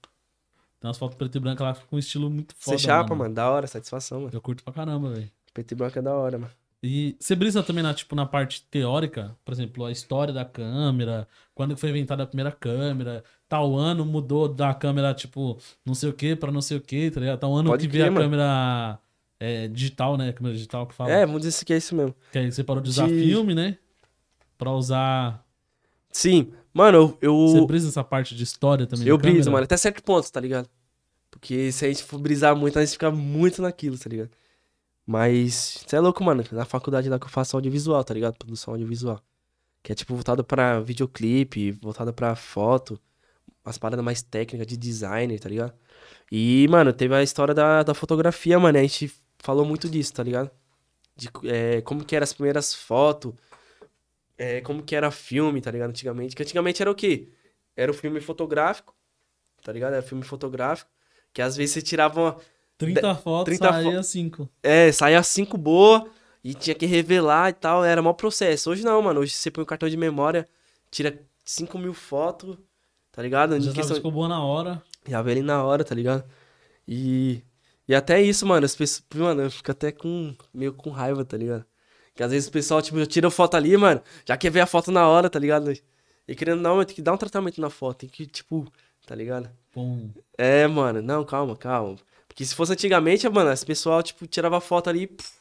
Tem umas fotos preto e branco lá com um estilo muito foda. Você chapa, mano. Da hora, satisfação, mano. Eu curto pra caramba, velho. Preto e branco é da hora, mano. E você brisa também na, tipo, na parte teórica, por exemplo, a história da câmera, quando foi inventada a primeira câmera, tal ano mudou da câmera, tipo, não sei o que pra não sei o que, tá ligado? Tal ano Pode que veio a mano. câmera é, digital, né? Câmera digital que fala. É, vamos dizer que é isso mesmo. Que aí você parou de usar De- filme, né? Pra usar. Sim. Mano, eu... Você brisa essa parte de história também? Eu da câmera? briso, mano, até certo ponto, tá ligado? Porque se a gente for brisar muito, a gente fica muito naquilo, tá ligado? Mas, você é louco, mano. Na faculdade lá que eu faço audiovisual, tá ligado? Produção audiovisual. Que é tipo voltado pra videoclipe, voltado pra foto, umas paradas mais técnicas de design, tá ligado? E, mano, teve a história da, da fotografia, mano. A gente falou muito disso, tá ligado? De é, como que eram as primeiras fotos, é, como que era filme, tá ligado? Antigamente. Que antigamente era o quê? Era o filme fotográfico, tá ligado? Era filme fotográfico. Que às vezes você tirava uma. 30 fotos, 30 saía 5. É, saía cinco boa e tinha que revelar e tal. Era mó processo. Hoje não, mano. Hoje você põe o cartão de memória, tira 5 mil fotos, tá ligado? Já questão- ficou boa na hora. Já vê ele na hora, tá ligado? E. E até isso, mano. As pessoas. Mano, eu fico até com. meio com raiva, tá ligado? Que às vezes o pessoal, tipo, já tira foto ali, mano. Já quer ver a foto na hora, tá ligado? E querendo não, tem que dar um tratamento na foto. Tem que, tipo, tá ligado? Pum. É, mano, não, calma, calma. Porque se fosse antigamente, mano, as pessoal, tipo, tirava foto ali puf,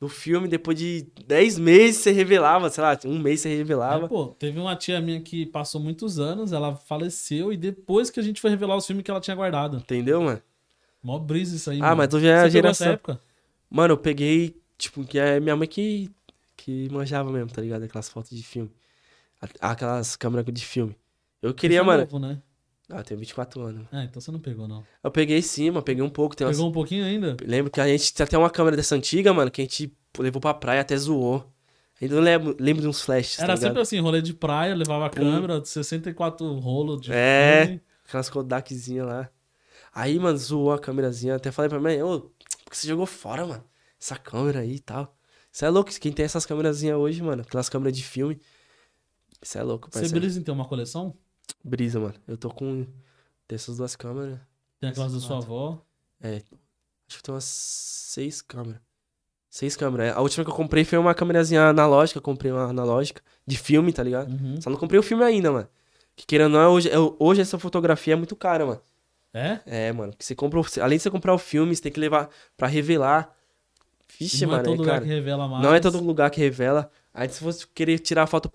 do filme, depois de 10 meses você revelava, sei lá, um mês você É, revelava. pô, teve uma tia minha que passou muitos anos, ela faleceu e depois que a gente foi revelar os filmes que ela tinha guardado. Entendeu, mano? Mó brisa isso aí. Ah, mano. mas hoje é a pegou essa geração. época? Mano, eu peguei, tipo, que é minha mãe que, que manjava mesmo, tá ligado? Aquelas fotos de filme. Aquelas câmeras de filme. Eu queria, é mano. novo, né? Ah, eu tenho 24 anos. Ah, então você não pegou, não. Eu peguei sim, mano, peguei um pouco. Tem umas- Pegou um pouquinho ainda? Lembro que a gente tinha até uma câmera dessa antiga, mano, que a gente levou pra praia até zoou. Ainda não lembro, lembro de uns flashes, Era tá sempre assim, rolê de praia, levava a câmera, 64 rolos de É. filme. Aquelas Kodakzinhas lá. Aí, mano, zoou a câmerazinha. Até falei pra mãe, ô, por que você jogou fora, mano? Essa câmera aí e tal. Você é louco, quem tem essas câmerazinhas hoje, mano? Aquelas câmeras de filme. Você é louco, Você parceiro. brisa em ter uma coleção? Brisa, mano. Eu tô com dessas duas câmeras. Tem aquelas da sua avó. É, acho que tem umas seis câmeras. Seis câmeras. A última que eu comprei foi uma câmerazinha analógica. Eu comprei uma analógica de filme, tá ligado? Uhum. Só não comprei o filme ainda, mano. Que querendo ou não, hoje, hoje essa fotografia é muito cara, mano. É? É, mano. Você compra, além de você comprar o filme, você tem que levar pra revelar. Vixe, não é mano, todo é, lugar cara. que revela mais. Não é todo lugar que revela. Aí se você querer tirar a foto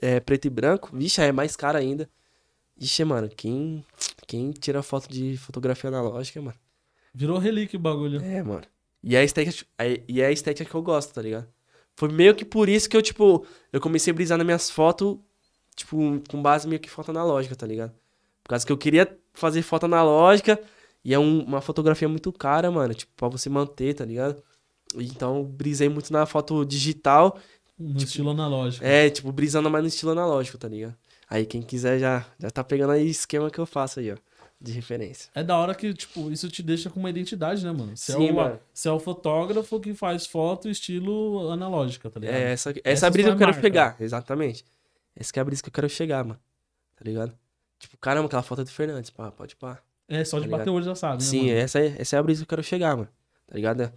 é, preto e branco, vixe, é mais caro ainda. Vixe, mano, quem, quem tira foto de fotografia analógica, mano? Virou relíquia o bagulho. É, mano. E é a estética, e é a estética que eu gosto, tá ligado? Foi meio que por isso que eu, tipo, eu comecei a brisar nas minhas fotos, tipo, com base meio que foto analógica, tá ligado? Por causa que eu queria fazer foto analógica E é um- uma fotografia muito cara, mano, tipo, pra você manter, tá ligado? Então, brisei muito na foto digital. No estilo analógico. É, tipo, brisando mais no estilo analógico, tá ligado? Aí quem quiser já, já tá pegando aí esquema que eu faço aí, ó. De referência. É da hora que, tipo, isso te deixa com uma identidade, né, mano? Você, Sim, é, o, mano. você é o fotógrafo que faz foto estilo analógica, tá ligado? É, essa, essa, Essa brisa sua que eu quero marca. pegar, exatamente. Essa que é a brisa que eu quero chegar, mano. Tá ligado? Tipo, caramba, aquela foto é do Fernandes, pá, pode pá. É, só de Tá bater ligado? o olho já sabe, né, Sim, mano? essa é, essa é a brisa que eu quero chegar, mano. Tá ligado? É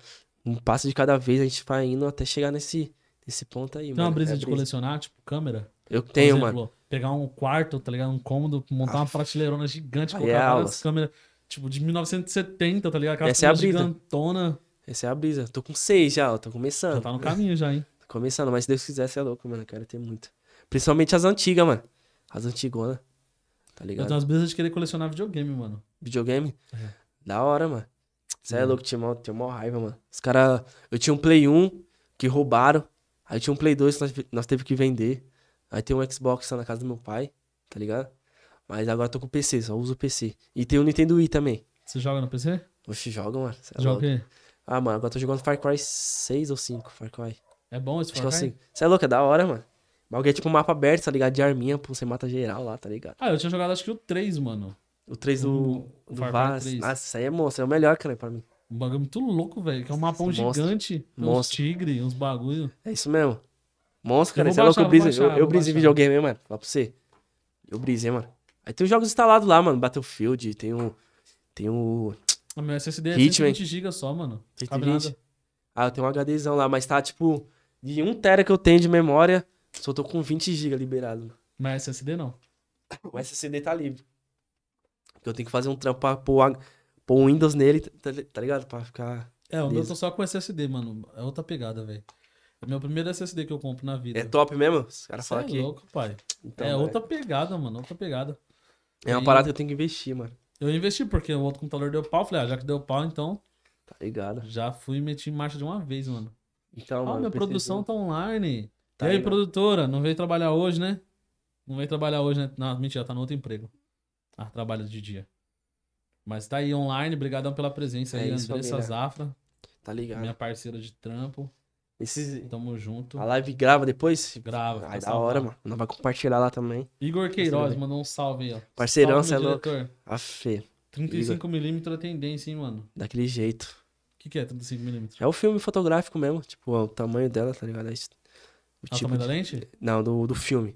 Um passo de cada vez a gente vai indo até chegar nesse, nesse ponto aí, Tem mano. uma brisa É de colecionar, tipo, câmera? Eu tenho, exemplo, mano. Pegar um quarto, tá ligado? Um cômodo, montar uma Aff. prateleirona gigante, colocar é várias câmeras, tipo, de 1970, tá ligado? Aquela Essa é a brisa. gigantona. Essa é a brisa. Tô com seis já, ó. Tô Já começando. tá no caminho já, hein? Tô começando, mas se Deus quiser, você é louco, mano. Eu quero ter muito. Principalmente as antigas, mano. As antigonas. Tá Eu ligado? tenho umas brisas de querer colecionar videogame, mano. Videogame? É. Da hora, mano. Você é Uhum. louco, tinha mó, tinha mó raiva, mano. Os caras. Eu tinha um Play 1 que roubaram. Aí tinha um Play 2 que nós, nós teve que vender. Aí tem um Xbox lá na casa do meu pai, tá ligado? Mas agora eu tô com PC, só uso o PC. E tem o Nintendo Wii também. Você joga no PC? Oxe, joga, mano. É joga o quê? Ah, mano, agora eu tô jogando Far Cry 6 ou 5, Far Cry. É bom esse Acho que é Far Cry? 5. Você é louco, é da hora, mano. Bagulho é tipo um mapa aberto, tá ligado? De arminha, pô, você mata geral lá, tá ligado? Ah, eu tinha jogado acho que o 3, mano. O 3 do, O- do Far Vaz. 3. Nossa, isso aí é monstro, é o melhor, cara, pra mim. Um bagulho muito louco, velho. Que é um mapão Monstro. gigante. Tem uns Monstro. tigre, uns bagulho. É isso mesmo. Monstro, cara. Você é louco, eu baixar, eu, eu baixar. videogame, hein, mano. Fala pra você. Eu briso, hein, mano. Aí tem os jogos instalados lá, mano. Battlefield, tem o. Tem o. A meu SSD é Hitman. 120 GB só, mano. Não cabe 120. nada. Ah, eu tenho um HDzão lá, mas tá tipo. De 1 tera que eu tenho de memória, só tô com 20 GB liberado. mano. Mas SSD não. O SSD tá livre. Porque eu tenho que fazer um trampo pra pôr, pôr o Windows nele, tá, tá ligado? Pra ficar. É, o meu tô só com SSD, mano. É outra pegada, velho. É meu primeiro SSD que eu compro na vida. É top mesmo? Os caras falam é que. louco, pai. Então, é outra pegada, mano. Outra pegada. é uma E- parada que eu tenho que investir, mano. Eu investi porque o outro computador deu pau. Falei, ah, já que deu pau, então Tá ligado? já fui e meti em marcha de uma vez, mano. Então, Ah, mano. minha eu produção tá online. Tá e aí, aí, produtora, não veio trabalhar hoje, né? Não veio trabalhar hoje, né? Não, mentira, tá no outro emprego. Ah, trabalha de dia. Mas tá aí online, obrigadão pela presença É aí, isso, Andressa família. Zafra, Tá ligado? minha parceira de trampo. Esses... Tamo junto. A live grava depois? Grava. Ai, da hora, mano. Nós vai compartilhar lá também. Igor Queiroz mandou um salve aí, ó. Parceirão, Salve, cê é louco. A fé. 35mm é tendência, hein, mano. Daquele jeito. O que, que é 35mm? É o filme fotográfico mesmo. Tipo, o tamanho dela, tá ligado? É. O Ah, o tipo tamanho de- da lente? Não, do, do filme.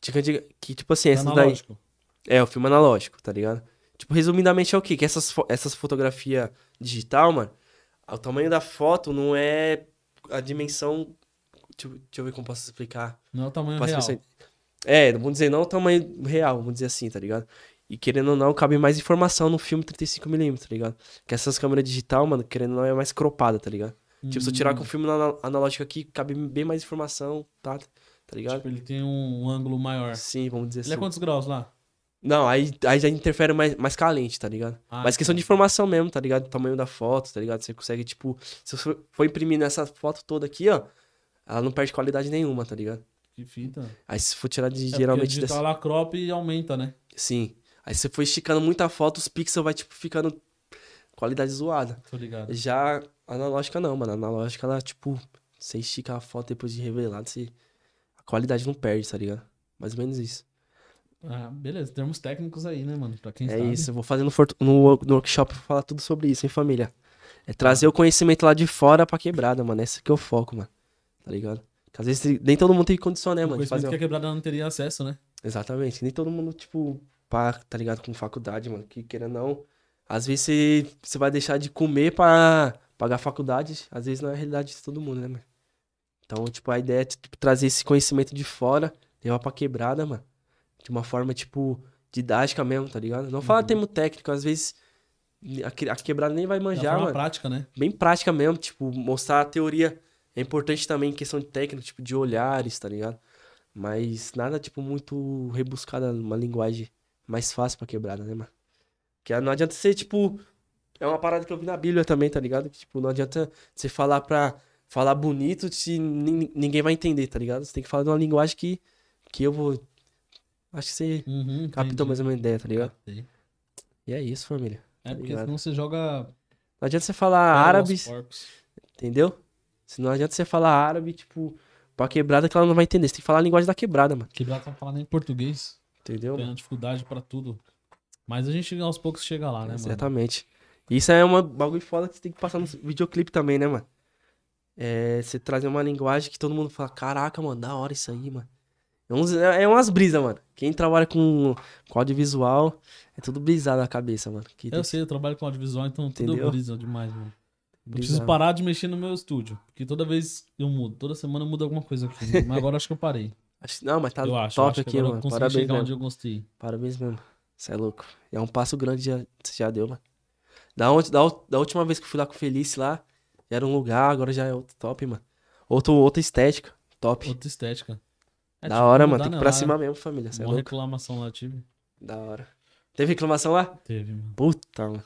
Tipo, de- que, tipo assim, É essas daí. analógico. É, o filme analógico, tá ligado? Tipo, resumidamente é o quê? Que essas, fo- essas fotografias digital, mano, o tamanho da foto não é a dimensão. Deixa, eu- deixa eu ver como posso explicar. Não é o tamanho Posso real. pensar- É, vamos dizer, não o tamanho real, vamos dizer assim, tá ligado? E querendo ou não, cabe mais informação no filme 35mm, tá ligado? Que essas câmeras digital, mano, querendo ou não, é mais cropada, tá ligado? Tipo, se eu tirar Hum, com o filme ana- analógico aqui, cabe bem mais informação, tá? Tá ligado? Tipo, ele tem um, um ângulo maior. Sim, vamos dizer Ele assim. é quantos graus lá? Não, aí, aí já interfere mais, mais calente, tá ligado? Ah, Mas questão de informação mesmo, tá ligado? O tamanho da foto, tá ligado? Você consegue, tipo, se você for imprimir nessa foto toda aqui, ó, ela não perde qualidade nenhuma, tá ligado? Que fita. Aí se for tirar de É geralmente porque dessa. ela crop e aumenta, né? Sim. Aí se você for esticando muita foto, os pixels vai, tipo, ficando qualidade zoada. Tô ligado. Já a analógica não, mano. A analógica, ela, tipo, você estica a foto depois de revelado, você... a qualidade não perde, tá ligado? Mais ou menos isso. Ah, beleza. Termos técnicos aí, né, mano? Pra quem é sabe. isso, eu vou fazer no, no, no workshop pra falar tudo sobre isso, hein, família? É trazer o conhecimento lá de fora pra quebrada, mano. Esse que é o foco, mano. Tá ligado? Porque às vezes nem todo mundo tem condição, né, O mano? Conhecimento fazer... que a quebrada não teria acesso, né? Exatamente. Nem todo mundo, tipo, pá, tá ligado? Com faculdade, mano. Que queira não. Às vezes você, você vai deixar de comer pra pagar faculdade. Às vezes não é a realidade de todo mundo, né, mano? Então, tipo, a ideia é tipo, trazer esse conhecimento de fora, levar pra quebrada, mano. De uma forma, tipo, didática mesmo, tá ligado? Não fala Uhum. termo técnico, às vezes a que- a quebrada nem vai É manjar, mano prática, né? bem prática mesmo, tipo, mostrar a teoria é importante também em questão de técnica, tipo, de olhares, tá ligado? Mas nada, tipo, muito rebuscada, uma linguagem mais fácil pra quebrada, né, mano? Que não adianta ser, tipo, é uma parada que eu vi na Bíblia também, tá ligado? Que, tipo, não adianta você falar pra falar bonito se nin- ninguém vai entender, tá ligado? Você tem que falar de uma linguagem que, que eu vou... Acho que você Uhum, captou mais ou menos a ideia, tá ligado? E é isso, família. É porque ligado? senão você joga. Não adianta você falar árabe. árabes, entendeu? Se não adianta você falar árabe, tipo, pra quebrada que ela não vai entender. Você tem que falar a linguagem da quebrada, mano. Quebrado tá falando em português. Entendeu? Tem dificuldade pra tudo. Mas a gente aos poucos chega lá, né, mano? Exatamente. Isso é uma bagulho foda que você tem que passar no videoclipe também, né, mano? É, você trazer uma linguagem que todo mundo fala, caraca, mano, da hora isso aí, mano. É, uns- é umas brisas, mano. Quem trabalha com, com audiovisual é tudo brisado na cabeça, mano. Que tem Eu que- sei, eu trabalho com audiovisual, então tudo Entendeu? brisa demais, mano. Preciso parar de mexer no meu estúdio. Porque toda vez eu mudo. Toda semana eu mudo alguma coisa aqui. Mas agora acho que eu parei. Acho- Não, mas tá eu acho. top eu acho aqui, mano. Parabéns chegar mesmo. onde eu gostei. Parabéns mesmo. Você é louco. É um passo grande já, você já deu, mano. Da, onde, da, da última vez que eu fui lá com o Felice lá, já era um lugar, agora já é outro top, mano. Outro, outra estética. Top. Outra estética. É, da tipo, hora, mano. Tem que ir pra lá, cima mesmo, família. Você é Uma louco. reclamação lá eu tive. Da hora. Teve reclamação lá? Teve, mano. Puta, mano.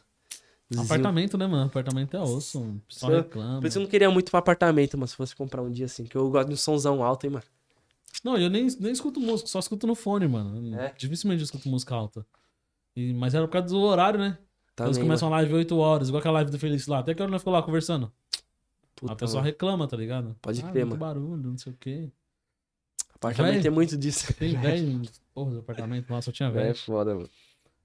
Apartamento, né, mano? Apartamento é osso. O pessoal Só- reclama. Por isso eu não queria muito pra apartamento, mano, se fosse comprar um dia assim. Que eu gosto de um somzão alto, hein, mano. Não, eu nem, nem escuto música, só escuto no fone, mano. É? Dificilmente eu escuto música alta. E- mas era por causa do horário, né? Também, Eles começam a live 8 horas, igual aquela live do Feliz lá. Até que hora nós ficou lá conversando. Puta, a pessoa mano. reclama, tá ligado? Pode ah, crer, mano. barulho, não sei o quê. Apartamento Véi. tem muito disso. Tem velho, porra, do apartamento, nossa, só tinha É velho. foda, mano.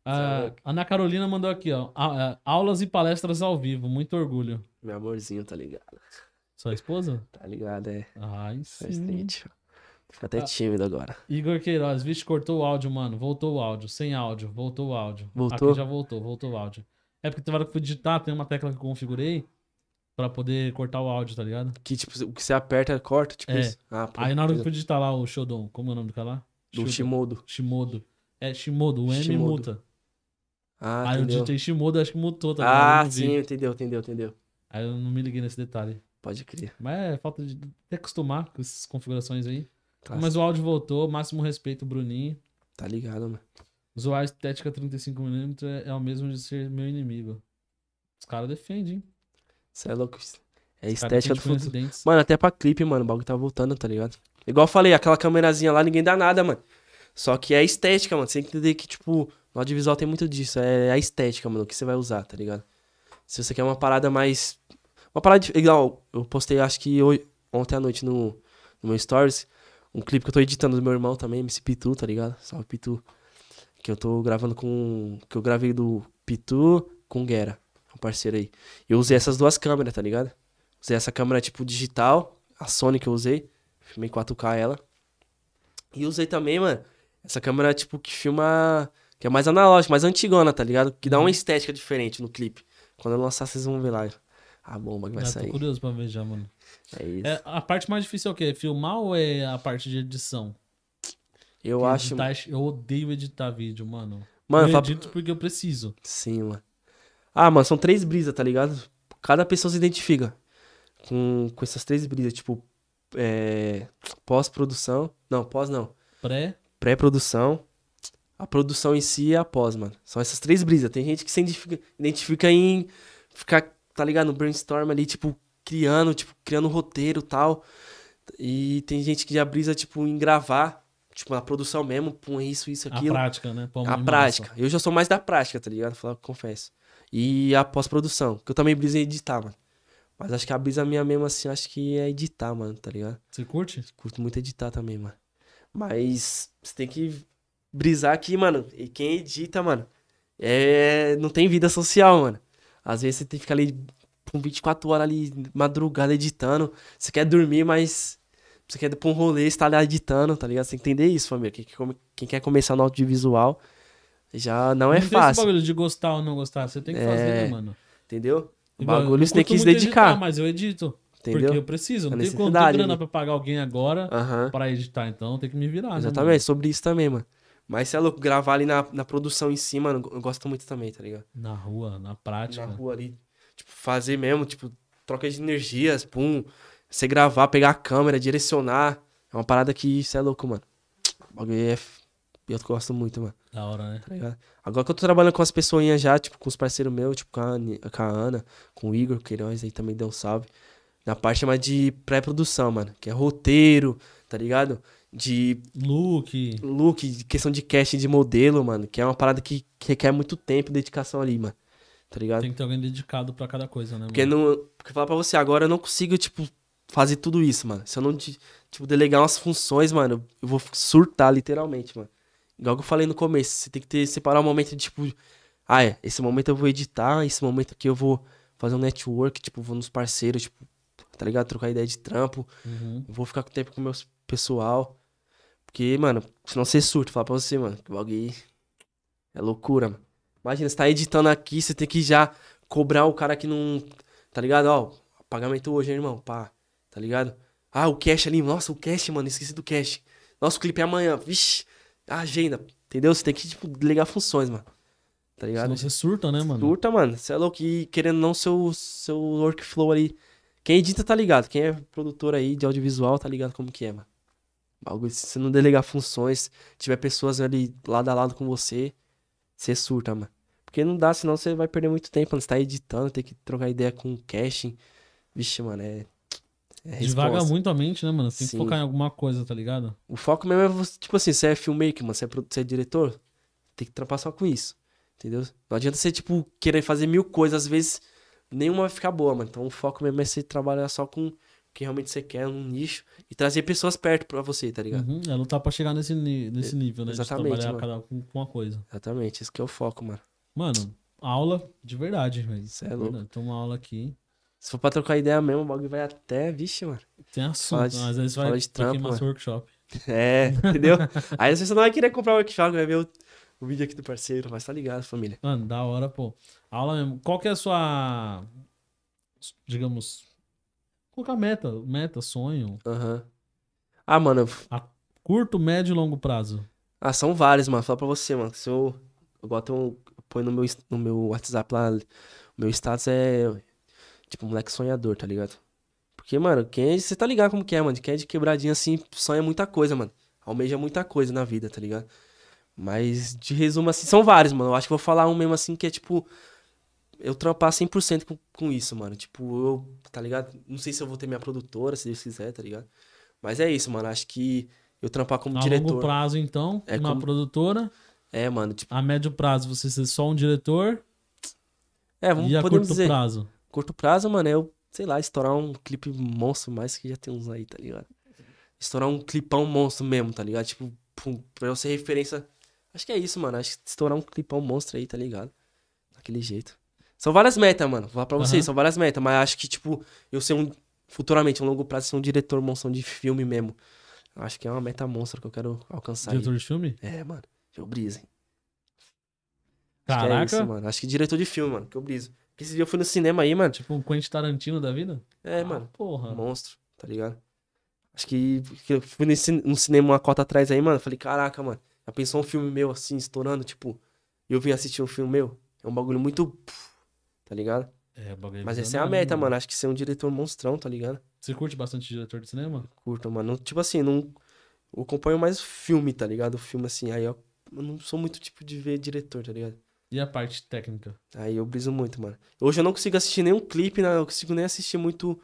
A louco. Ana Carolina mandou aqui, ó. a- a- aulas e palestras ao vivo, muito orgulho. Meu amorzinho, tá ligado? Sua esposa? Tá ligado, é. Ai, sim. Fica até Ah. tímido agora. Igor Queiroz, vixe, cortou o áudio, mano. Voltou o áudio. Sem áudio, voltou o áudio. Voltou? Aqui já voltou, voltou o áudio. É porque tem hora que eu fui digitar, tem uma tecla que eu configurei pra poder cortar o áudio, tá ligado? Que, tipo, o que você aperta, corta, tipo É. isso. Ah, pô. Aí na hora que eu digitar lá o Shodon, como é o nome do cara lá? Do. Shimodo. Shimodo. É Shimodo, o M Shimodo. muta. Ah, Aí eu entendeu. digitei Shimodo, acho que mutou, tá ligado? Eu Ah, vi. sim, entendeu, entendeu, entendeu. Aí eu não me liguei nesse detalhe. Pode crer. Mas é falta de até acostumar com essas configurações aí. Clássico. Mas o áudio voltou, máximo respeito, Bruninho. Tá ligado, mano. Zoar a estética 35mm é, é o mesmo de ser meu inimigo. Os caras defendem, hein? Você é louco. É estética do futuro. Mano, até pra clipe, mano, o bagulho tá voltando, tá ligado? Igual eu falei, aquela câmerazinha lá, ninguém dá nada, mano. Só que é estética, mano. Você tem que entender que, tipo, no audiovisual tem muito disso. É a estética, mano, que você vai usar, tá ligado? Se você quer uma parada mais. Uma parada. Igual, eu postei, acho que hoje, ontem à noite no, no meu Stories, um clipe que eu tô editando do meu irmão também, MC Pitu, tá ligado? Salve Pitu. Que eu tô gravando com. Que eu gravei do Pitu com o Guerra, um parceiro aí. Eu usei essas duas câmeras, tá ligado? Usei essa câmera tipo digital, a Sony que eu usei. Filmei 4K ela. E usei também, mano, essa câmera tipo que filma. Que é mais analógica, mais antigona, tá ligado? Que dá Uhum. uma estética diferente no clipe. Quando eu lançar, vocês vão ver lá. A bomba que vai Ah, tô sair. curioso pra ver já, mano. É isso. É, a parte mais difícil é o quê? Filmar ou é a parte de edição? eu Porque acho. editar- eu odeio editar vídeo, mano. Mano, eu edito porque eu preciso. Sim, mano. Ah, mano, são três brisas, tá ligado? Cada pessoa se identifica com, com essas três brisas. Tipo, é, pós-produção. Não, pós não. Pré, pré-produção, a produção em si e a pós, mano. São essas três brisas. Tem gente que se identifica, identifica em ficar, tá ligado, no brainstorm ali, tipo, criando, tipo, criando um roteiro e tal. E tem gente que já brisa, tipo, em gravar, tipo, na produção mesmo, pum, isso, isso, a aquilo. prática, né? Pô, A massa. prática. Eu já sou mais da prática, tá ligado? Falar, confesso. E a pós-produção, que eu também briso em editar, mano. Mas acho que a brisa minha mesmo, assim, acho que é editar, mano, tá ligado? Você curte? Curto muito editar também, mano. Mas você tem que brisar aqui, mano. E quem edita, mano, é... não tem vida social, mano. Às vezes você tem que ficar ali com 24 horas ali, madrugada, editando. Você quer dormir, mas você quer ir pra um rolê, você tá lá editando, tá ligado? Você tem que entender isso, família. Quem, quem quer começar no audiovisual já não é tem esse fácil, bagulho de gostar ou não gostar. Você tem que fazer, É. né, mano? entendeu? O bagulho você tem que se dedicar, editar, mas eu edito. Porque entendeu? eu preciso. Não tenho quanto necessidade grana pra pagar alguém agora Aham. pra editar. Então tem que me virar. né, Exatamente, sobre isso também, mano. Mas se é louco, gravar ali na, na produção em si, mano, eu gosto muito também, tá ligado? Na rua, na prática. Na rua ali, tipo, fazer mesmo, tipo, troca de energias, pum. Você gravar, pegar a câmera, direcionar. É uma parada que você é louco, mano. O bagulho é. Eu gosto muito, mano, Da hora, né? tá? Agora que eu tô trabalhando com as pessoinhas já, tipo, com os parceiros meus, tipo, com a, com a Ana, com o Igor Queiroz aí também deu um salve. Na parte mais de pré-produção, mano. Que é roteiro, tá ligado? De Look. look, de questão de casting de modelo, mano, que é uma parada que, que requer muito tempo e dedicação ali, mano. Tá ligado? Tem que ter alguém dedicado pra cada coisa, né? Porque, mano? não, porque falar pra você, agora eu não consigo, tipo, fazer tudo isso, mano. Se eu não, tipo, delegar umas funções, mano, eu vou surtar, literalmente, mano. Igual que eu falei no começo, você tem que ter, separar um momento de, tipo, ah, é, esse momento eu vou editar, esse momento aqui eu vou fazer um network, tipo, vou nos parceiros, tipo, tá ligado? Trocar ideia de trampo, Uhum. vou ficar com tempo com o meu pessoal. Porque, mano, senão você surta, falar pra você, mano, que o bagulho é loucura, mano. Imagina, você tá editando aqui, você tem que já cobrar o cara que não. Tá ligado? Ó, pagamento hoje, hein, irmão? Pá, tá ligado? Ah, o cash ali, nossa, o cash, mano, esqueci do cash. Nossa, o clipe é amanhã, vixe, a agenda, entendeu? Você tem que, tipo, delegar funções, mano. Tá ligado? Senão você surta, né, mano? Surta, mano. Você é louco. E querendo ou não, seu, seu workflow ali. Quem edita tá ligado. Quem é produtor aí de audiovisual tá ligado como que é, mano. Algo, se você não delegar funções, tiver pessoas ali lado a lado com você, você surta, mano. Porque não dá, senão você vai perder muito tempo, mano. Você tá editando, tem que trocar ideia com o caching. Vixe, mano, é. É Devaga muito a mente, né, mano? Você tem que Sim. focar em alguma coisa, tá ligado? O foco mesmo é você, tipo assim, você é filmmaker, mano, você é, você é diretor, tem que trampar só com isso, entendeu? Não adianta você, tipo, querer fazer mil coisas, às vezes nenhuma vai ficar boa, mano. Então o foco mesmo é você trabalhar só com o que realmente você quer, um nicho, e trazer pessoas perto pra você, tá ligado? Uhum. É lutar pra chegar nesse, nesse nível, né? exatamente, De trabalhar mano. cada um com uma coisa. Exatamente, esse que é o foco, mano. Mano, aula de verdade, velho. Cê é louco. Verdade. Tem uma aula aqui. Se for pra trocar ideia mesmo, o bagulho vai até, vixe, mano. Tem assunto, Fala de- às vezes vai de trampo, queimar seu workshop. É, entendeu? Aí você não vai querer comprar o workshop, vai ver o, o vídeo aqui do parceiro, mas tá ligado, família. Mano, da hora, pô. Aula mesmo. Qual que é a sua, digamos, colocar meta, meta, sonho, Aham. Ah, mano, curto, médio e longo prazo? Ah, são vários, mano. Fala pra você, mano. Se eu, eu boto um. eu ponho no meu, no meu WhatsApp lá. O meu status é. Tipo, moleque sonhador, tá ligado? Porque, mano, quem é, você tá ligado como que é, mano? Quem é de quebradinha assim, sonha muita coisa, mano. Almeja muita coisa na vida, tá ligado? Mas, de resumo, assim, são vários, mano. Eu acho que vou falar um mesmo assim que é tipo. Eu trampar 100% com, com isso, mano. Tipo, eu, tá ligado? Não sei se eu vou ter minha produtora, se Deus quiser, tá ligado? Mas é isso, mano. Acho que eu trampar como A diretor. longo prazo, então, É uma como- produtora. É, mano, tipo. A médio prazo, você ser só um diretor. É, vamos e a curto dizer. prazo. Curto prazo, mano, é eu, sei lá, estourar um clipe monstro, mais que já tem uns aí, tá ligado? Estourar um clipão monstro mesmo, tá ligado? Tipo, pum, pra eu ser referência. Acho que é isso, mano. Acho que estourar um clipão monstro aí, tá ligado? Daquele jeito. São várias metas, mano. Vou falar pra vocês, são várias metas, mas acho que, tipo, eu ser um. Futuramente, um longo prazo, ser um diretor monstro de filme mesmo. Acho que é uma meta monstra que eu quero alcançar. aí. Diretor de filme? É, mano. Eu briso, hein? Acho que é Caraca. isso, mano. Acho que diretor de filme, mano. Que eu briso. Esse dia eu fui no cinema aí, mano. Tipo um Quentin Tarantino da vida? É, Ah, mano. Porra. Monstro, tá ligado? Acho que, que eu fui nesse, no cinema uma cota atrás aí, mano. Falei, caraca, mano. Já pensou um filme meu assim, estourando, tipo, eu vim assistir um filme meu? É um bagulho muito. Tá ligado? É, bagulho Mas essa é a meta, mano. Acho que ser um diretor monstrão, tá ligado? Você curte bastante diretor de cinema? Curto, mano. Tipo assim, não. Eu acompanho mais filme, tá ligado? Filme assim. Aí eu, eu não sou muito tipo de ver diretor, tá ligado? E a parte técnica? Aí eu briso muito, mano. Hoje eu não consigo assistir nenhum clipe, não. Eu consigo nem assistir muito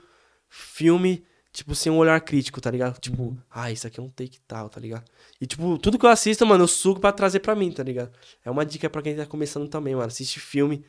filme, tipo, sem um olhar crítico, tá ligado? Tipo, Uhum. ah, isso aqui é um take tal, tá ligado? E, tipo, tudo que eu assisto, mano, eu sugo pra trazer pra mim, tá ligado? É uma dica pra quem tá começando também, mano. Assiste filme.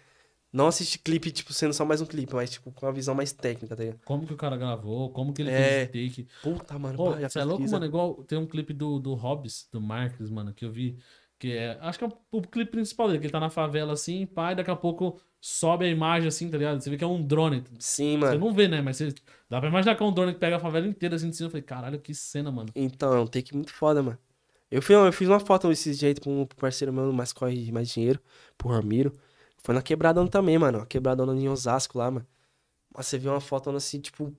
Não assiste clipe, tipo, sendo só mais um clipe, mas, tipo, com uma visão mais técnica, tá ligado? Como que o cara gravou? Como que ele É. fez o take? Puta, mano, Pô, você é louco, mano? Igual tem um clipe do, do Hobbs, do Marques, mano, que eu vi. Que é. Acho que é o, o clipe principal dele, que ele tá na favela assim, pai, daqui a pouco sobe a imagem assim, tá ligado? Você vê que é um drone. Sim, Você mano. não vê, né? Mas você, dá pra imaginar que é um drone que pega a favela inteira assim de cima. Eu falei, caralho, que cena, mano. Então, é um take muito foda, mano. Eu fiz, eu fiz uma foto desse jeito pra um parceiro meu, mas corre mais dinheiro, pro Ramiro. Foi na Quebradona também, mano. A Quebradona em Osasco lá, mano. Mas você viu uma foto assim, tipo,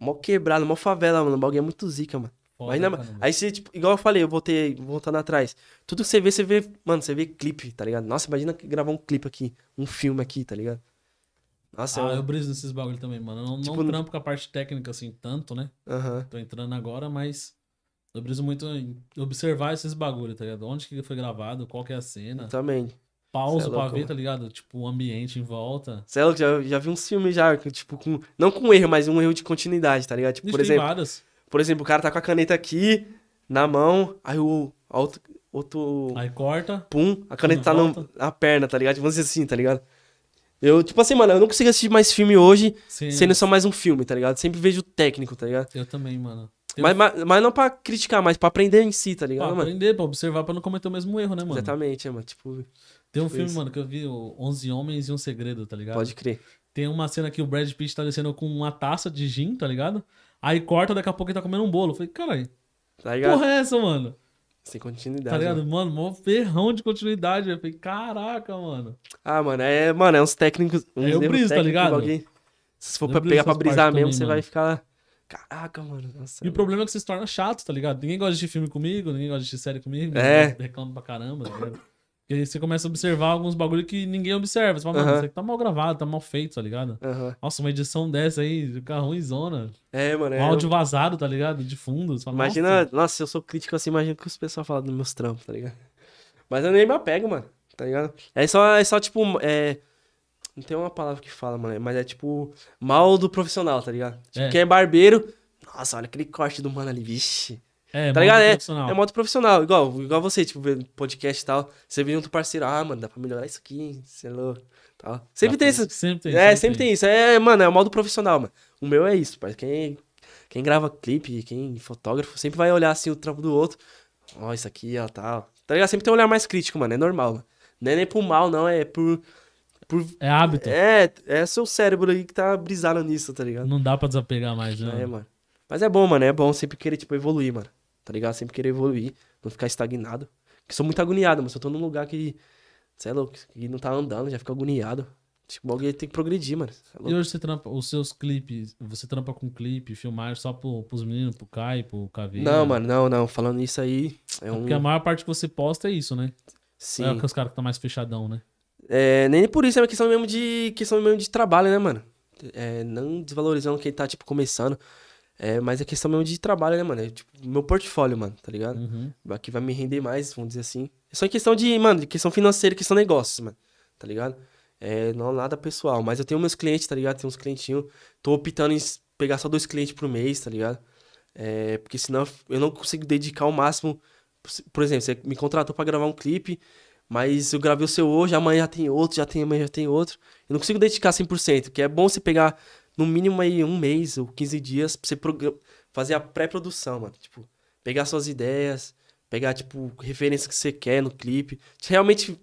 mó quebrada, mó favela, mano. O bagulho é muito zica, mano. Foda, Mas, não, aí você, tipo, igual eu falei, eu voltei, voltando atrás. Tudo que você vê, você vê, mano, você vê clipe, tá ligado? Nossa, imagina gravar um clipe aqui, um filme aqui, tá ligado? Nossa, Ah, eu um... briso nesses bagulho também, mano. Eu não, Tipo, não trampo com a parte técnica assim tanto, né? Aham. Tô entrando agora, mas eu briso muito em observar esses bagulho, tá ligado? Onde que foi gravado, qual que é a cena. Eu também. Pausa é pra ver, tá ligado? Tipo, o ambiente em volta. Você é louco, já, já vi uns filmes já, tipo, com. Não com erro, mas um erro de continuidade, tá ligado? Tipo, por exemplo. várias. Por exemplo, o cara tá com a caneta aqui, na mão, aí o outro, outro Aí corta. pum, a caneta tá no- na perna, tá ligado? Vamos dizer assim, tá ligado? Eu, tipo assim, mano, eu não consigo assistir mais filme hoje Sim, sendo só mais um filme, tá ligado? Sempre vejo o técnico, tá ligado? Eu também, mano. Tem Mas, mas, mas não pra criticar, mas pra aprender em si, tá ligado, Pra mano? aprender, pra observar, pra não cometer o mesmo erro, né, mano? Exatamente, é, mano. Tipo, Tem um Tipo filme, isso. mano, que eu vi, o 11 Homens e um Segredo, tá ligado? pode crer. Tem uma cena que o Brad Pitt tá descendo com uma taça de gin, tá ligado? Aí corta, daqui a pouco ele tá comendo um bolo. Eu falei, caralho, Tá ligado? porra é essa, mano? Sem continuidade. Tá ligado? mano. Mano, mó ferrão de continuidade. Eu falei, caraca, mano. Ah, mano, é, mano, é uns técnicos. Uns É, eu briso, tá ligado? bagulho. Se for Eu pra pegar pra brisar mesmo, também, você mano. vai ficar. Caraca, mano. Nossa. E o problema é que se torna chato, tá ligado? Ninguém gosta de filme comigo, ninguém gosta de assistir série comigo. É. Reclama pra caramba, tá ligado? Porque aí você começa a observar alguns bagulho que ninguém observa. Você fala, mano, Aham. isso aqui tá mal gravado, tá mal feito, tá ligado? Aham. Nossa, uma edição dessa aí, fica ruimzona. É, mano. Um É, áudio vazado, tá ligado? De fundo. Fala, Imagina, nossa. nossa. eu sou crítico assim, imagina o que os pessoal falam dos meus trampos, tá ligado? Mas eu nem me apego, mano, tá ligado? É só, é só tipo, é... Não tem uma palavra que fala, mano, mas é tipo, mal do profissional, tá ligado? Tipo, É. quem é barbeiro, nossa, olha aquele corte do mano ali, vixe. É, Tá ligado? É, profissional. é modo profissional, igual, igual você, tipo, podcast e tal, você vê outro parceiro, ah, mano, dá pra melhorar isso aqui, é louco, tal. Sempre tem isso, Sempre tem. é, sempre tem isso. É, mano, é o modo profissional, mano. O meu é isso, pai. Quem, quem grava clipe, quem fotógrafo, sempre vai olhar assim o trampo do outro. Ó, isso aqui, ó, tal. Tá ligado? Sempre tem um olhar mais crítico, mano. É normal, mano. Não é nem por mal, não. É por. por É hábito. é, é seu cérebro aí que tá brisado nisso, tá ligado? Não dá pra desapegar mais, né? É, mano. Mas é bom, mano. É bom sempre querer, tipo, evoluir, mano. Tá ligado? Sempre querer evoluir. Não ficar estagnado. Porque sou muito agoniado, mano. Se eu tô num lugar que. É louco, que não tá andando, já fica agoniado. Tipo, alguém tem que progredir, mano. É E hoje você trampa, os seus clipes, você trampa com clipe, filmar só pro, pros meninos, pro Kai, pro Caveira? Não, mano, não, não. Falando isso aí, é um. Porque a maior parte que você posta é isso, né? Sim. É que os caras que estão mais fechadão, né? É, nem por isso, é uma questão mesmo de. questão mesmo de trabalho, né, mano? É, não desvalorizando quem tá, tipo, começando. É, mas é questão mesmo de trabalho, né, mano? É, tipo, meu portfólio, mano, tá ligado? Uhum. Aqui vai me render mais, vamos dizer assim. É só em questão de, mano, de questão financeira, questão de negócios, mano. Tá ligado? É, não nada pessoal. Mas eu tenho meus clientes, tá ligado? Tem uns clientinhos. Tô optando em pegar só dois clientes por mês, tá ligado? É, porque senão eu não consigo dedicar o máximo. Por exemplo, você me contratou pra gravar um clipe, mas eu gravei o seu hoje, amanhã já tem outro, já tem amanhã já tem outro. Eu não consigo dedicar 100%, porque é bom você pegar no mínimo aí um mês ou 15 dias pra você fazer a pré-produção, mano. Tipo, pegar suas ideias, pegar, tipo, referências que você quer no clipe. Realmente,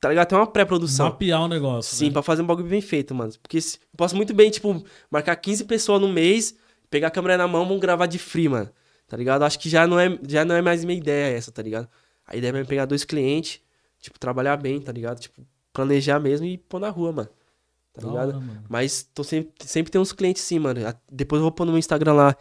tá ligado? Tem uma pré-produção. Mapear o negócio. Sim, né? pra fazer um bagulho bem feito, mano. Porque se- eu posso muito bem, tipo, marcar 15 pessoas no mês, pegar a câmera na mão, vamos gravar de free, mano. Tá ligado? Acho que já não é, já não é mais minha ideia essa, tá ligado? A ideia é pegar dois clientes, tipo, trabalhar bem, tá ligado? Tipo, planejar mesmo e pôr na rua, mano. Tá ligado? Mas tô sempre, sempre tem uns clientes sim, mano. Depois eu vou pôr no meu Instagram lá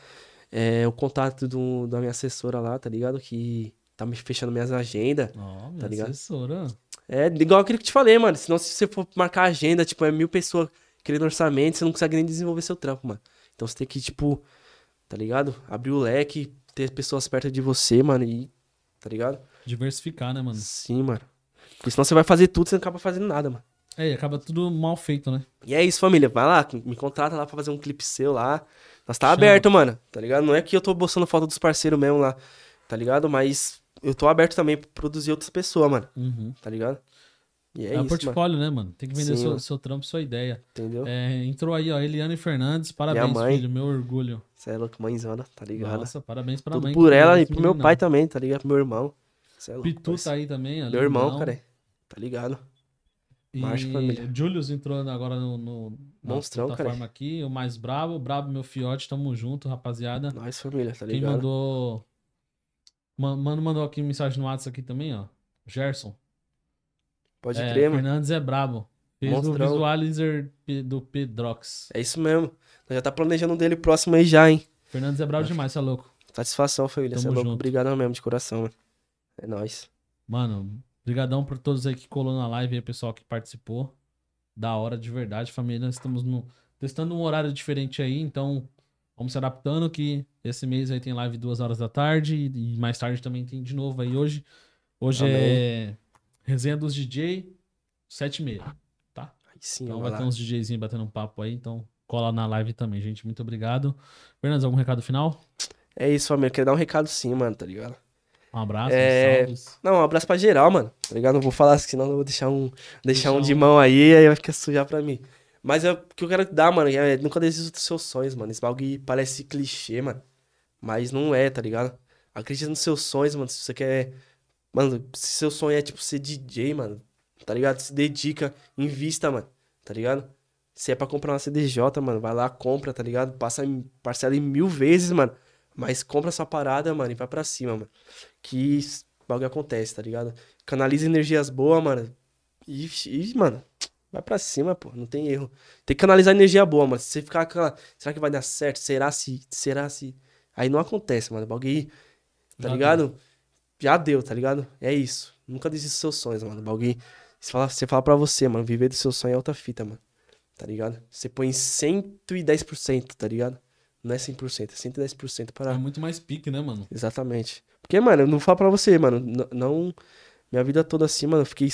é, o contato do, da minha assessora lá, tá ligado? Que tá me fechando minhas agendas. Ó, minha Tá ligado? assessora. É igual aquilo que eu te falei, mano. Senão, se você for marcar agenda, tipo, é mil pessoas querendo orçamento, você não consegue nem desenvolver seu trampo, mano. Então você tem que, tipo, tá ligado? Abrir o leque, ter pessoas perto de você, mano, e. Tá ligado? Diversificar, né, mano? Sim, mano. Porque senão você vai fazer tudo e você não acaba fazendo nada, mano. É, e acaba tudo mal feito, né? E é isso, família. Vai lá, me contrata lá pra fazer um clipe seu lá. Nós tá Chama. aberto, mano. Tá ligado? Não é que eu tô bostando falta dos parceiros mesmo lá, tá ligado? Mas eu tô aberto também pra produzir outras pessoas, mano. Uhum. Tá ligado? E é, É, isso, mano. portfólio, né, mano? Tem que vender Sim, seu, mano. seu trampo, sua ideia. Entendeu? É, entrou aí, ó, Eliane Fernandes. Parabéns, mãe. filho. Meu orgulho. Você é louco, mãezona, tá ligado? Nossa, parabéns pra Tudo mãe. por ela criou e pro meu pai também, tá ligado? Pro meu irmão. Cê é louco, Pitu tá aí também, ó, Meu irmão, lindão. cara. Tá ligado? E Marcha, família. Julius entrou agora no, no na Monstrão, plataforma cara. aqui. O mais brabo, brabo meu fiote, tamo junto, rapaziada. Nós, família, tá Quem ligado? mandou. Ma- Mano mandou aqui mensagem no WhatsApp aqui também, ó. Gerson. Pode é, crer, mano. Fernandes é brabo. Fez o visualizer do Pedrox. É isso mesmo. Nós já tá planejando dele próximo aí já, hein? Fernandes é brabo demais, você é louco. Satisfação, família. Você é Tamo louco. junto. Obrigadão mesmo, de coração, mano. É nóis. Mano, brigadão por todos aí que colou na live aí, pessoal que participou. Da hora, de verdade, família. Nós estamos no, testando um horário diferente aí, então vamos se adaptando que esse mês aí tem live duas horas da tarde e, e mais tarde também tem de novo aí hoje. Hoje é resenha dos DJ, sete e meia, tá? Aí sim, Então vai vai ter lá. uns DJzinhos batendo um papo aí, então cola na live também, gente. Muito obrigado. Fernandes, algum recado final? É isso, família. Queria dar um recado sim, mano, tá ligado? Um abraço, É. Não, um abraço pra geral, mano. Tá ligado? Não vou falar, senão eu vou deixar um, deixar um de mão aí, aí vai ficar sujar pra mim. Mas é, o que eu quero dar, mano, é nunca desista dos seus sonhos, mano. Esse bagulho parece clichê, mano. Mas não é, tá ligado? Acredita nos seus sonhos, mano. Se você quer. Mano, se seu sonho é, tipo, ser DJ, mano. Tá ligado? Se dedica, invista, mano. Tá ligado? Se é pra comprar uma CDJ, mano, vai lá, compra, tá ligado? Passa em, parcela em mil vezes, mano. Mas compra essa parada, mano, e vai pra cima, mano. Que bagulho acontece, tá ligado? Canaliza energias boas, mano. E, e, mano, vai pra cima, pô. Não tem erro. Tem que canalizar energia boa, mano. Se você ficar com aquela. Será que vai dar certo? Será se. Será se. Aí não acontece, mano. Bagulho. Tá Já ligado? Já deu, tá ligado? É isso. Nunca desista dos seus sonhos, mano. Bagulho. Você fala, você fala pra você, mano. Viver do seu sonho é outra fita, mano. Tá ligado? Você põe 110%, tá ligado? Não é 100%, é 110% para. É muito mais pique, né, mano? Exatamente. Porque, mano, eu não falo pra você, mano. Não. Minha vida toda assim, mano, eu fiquei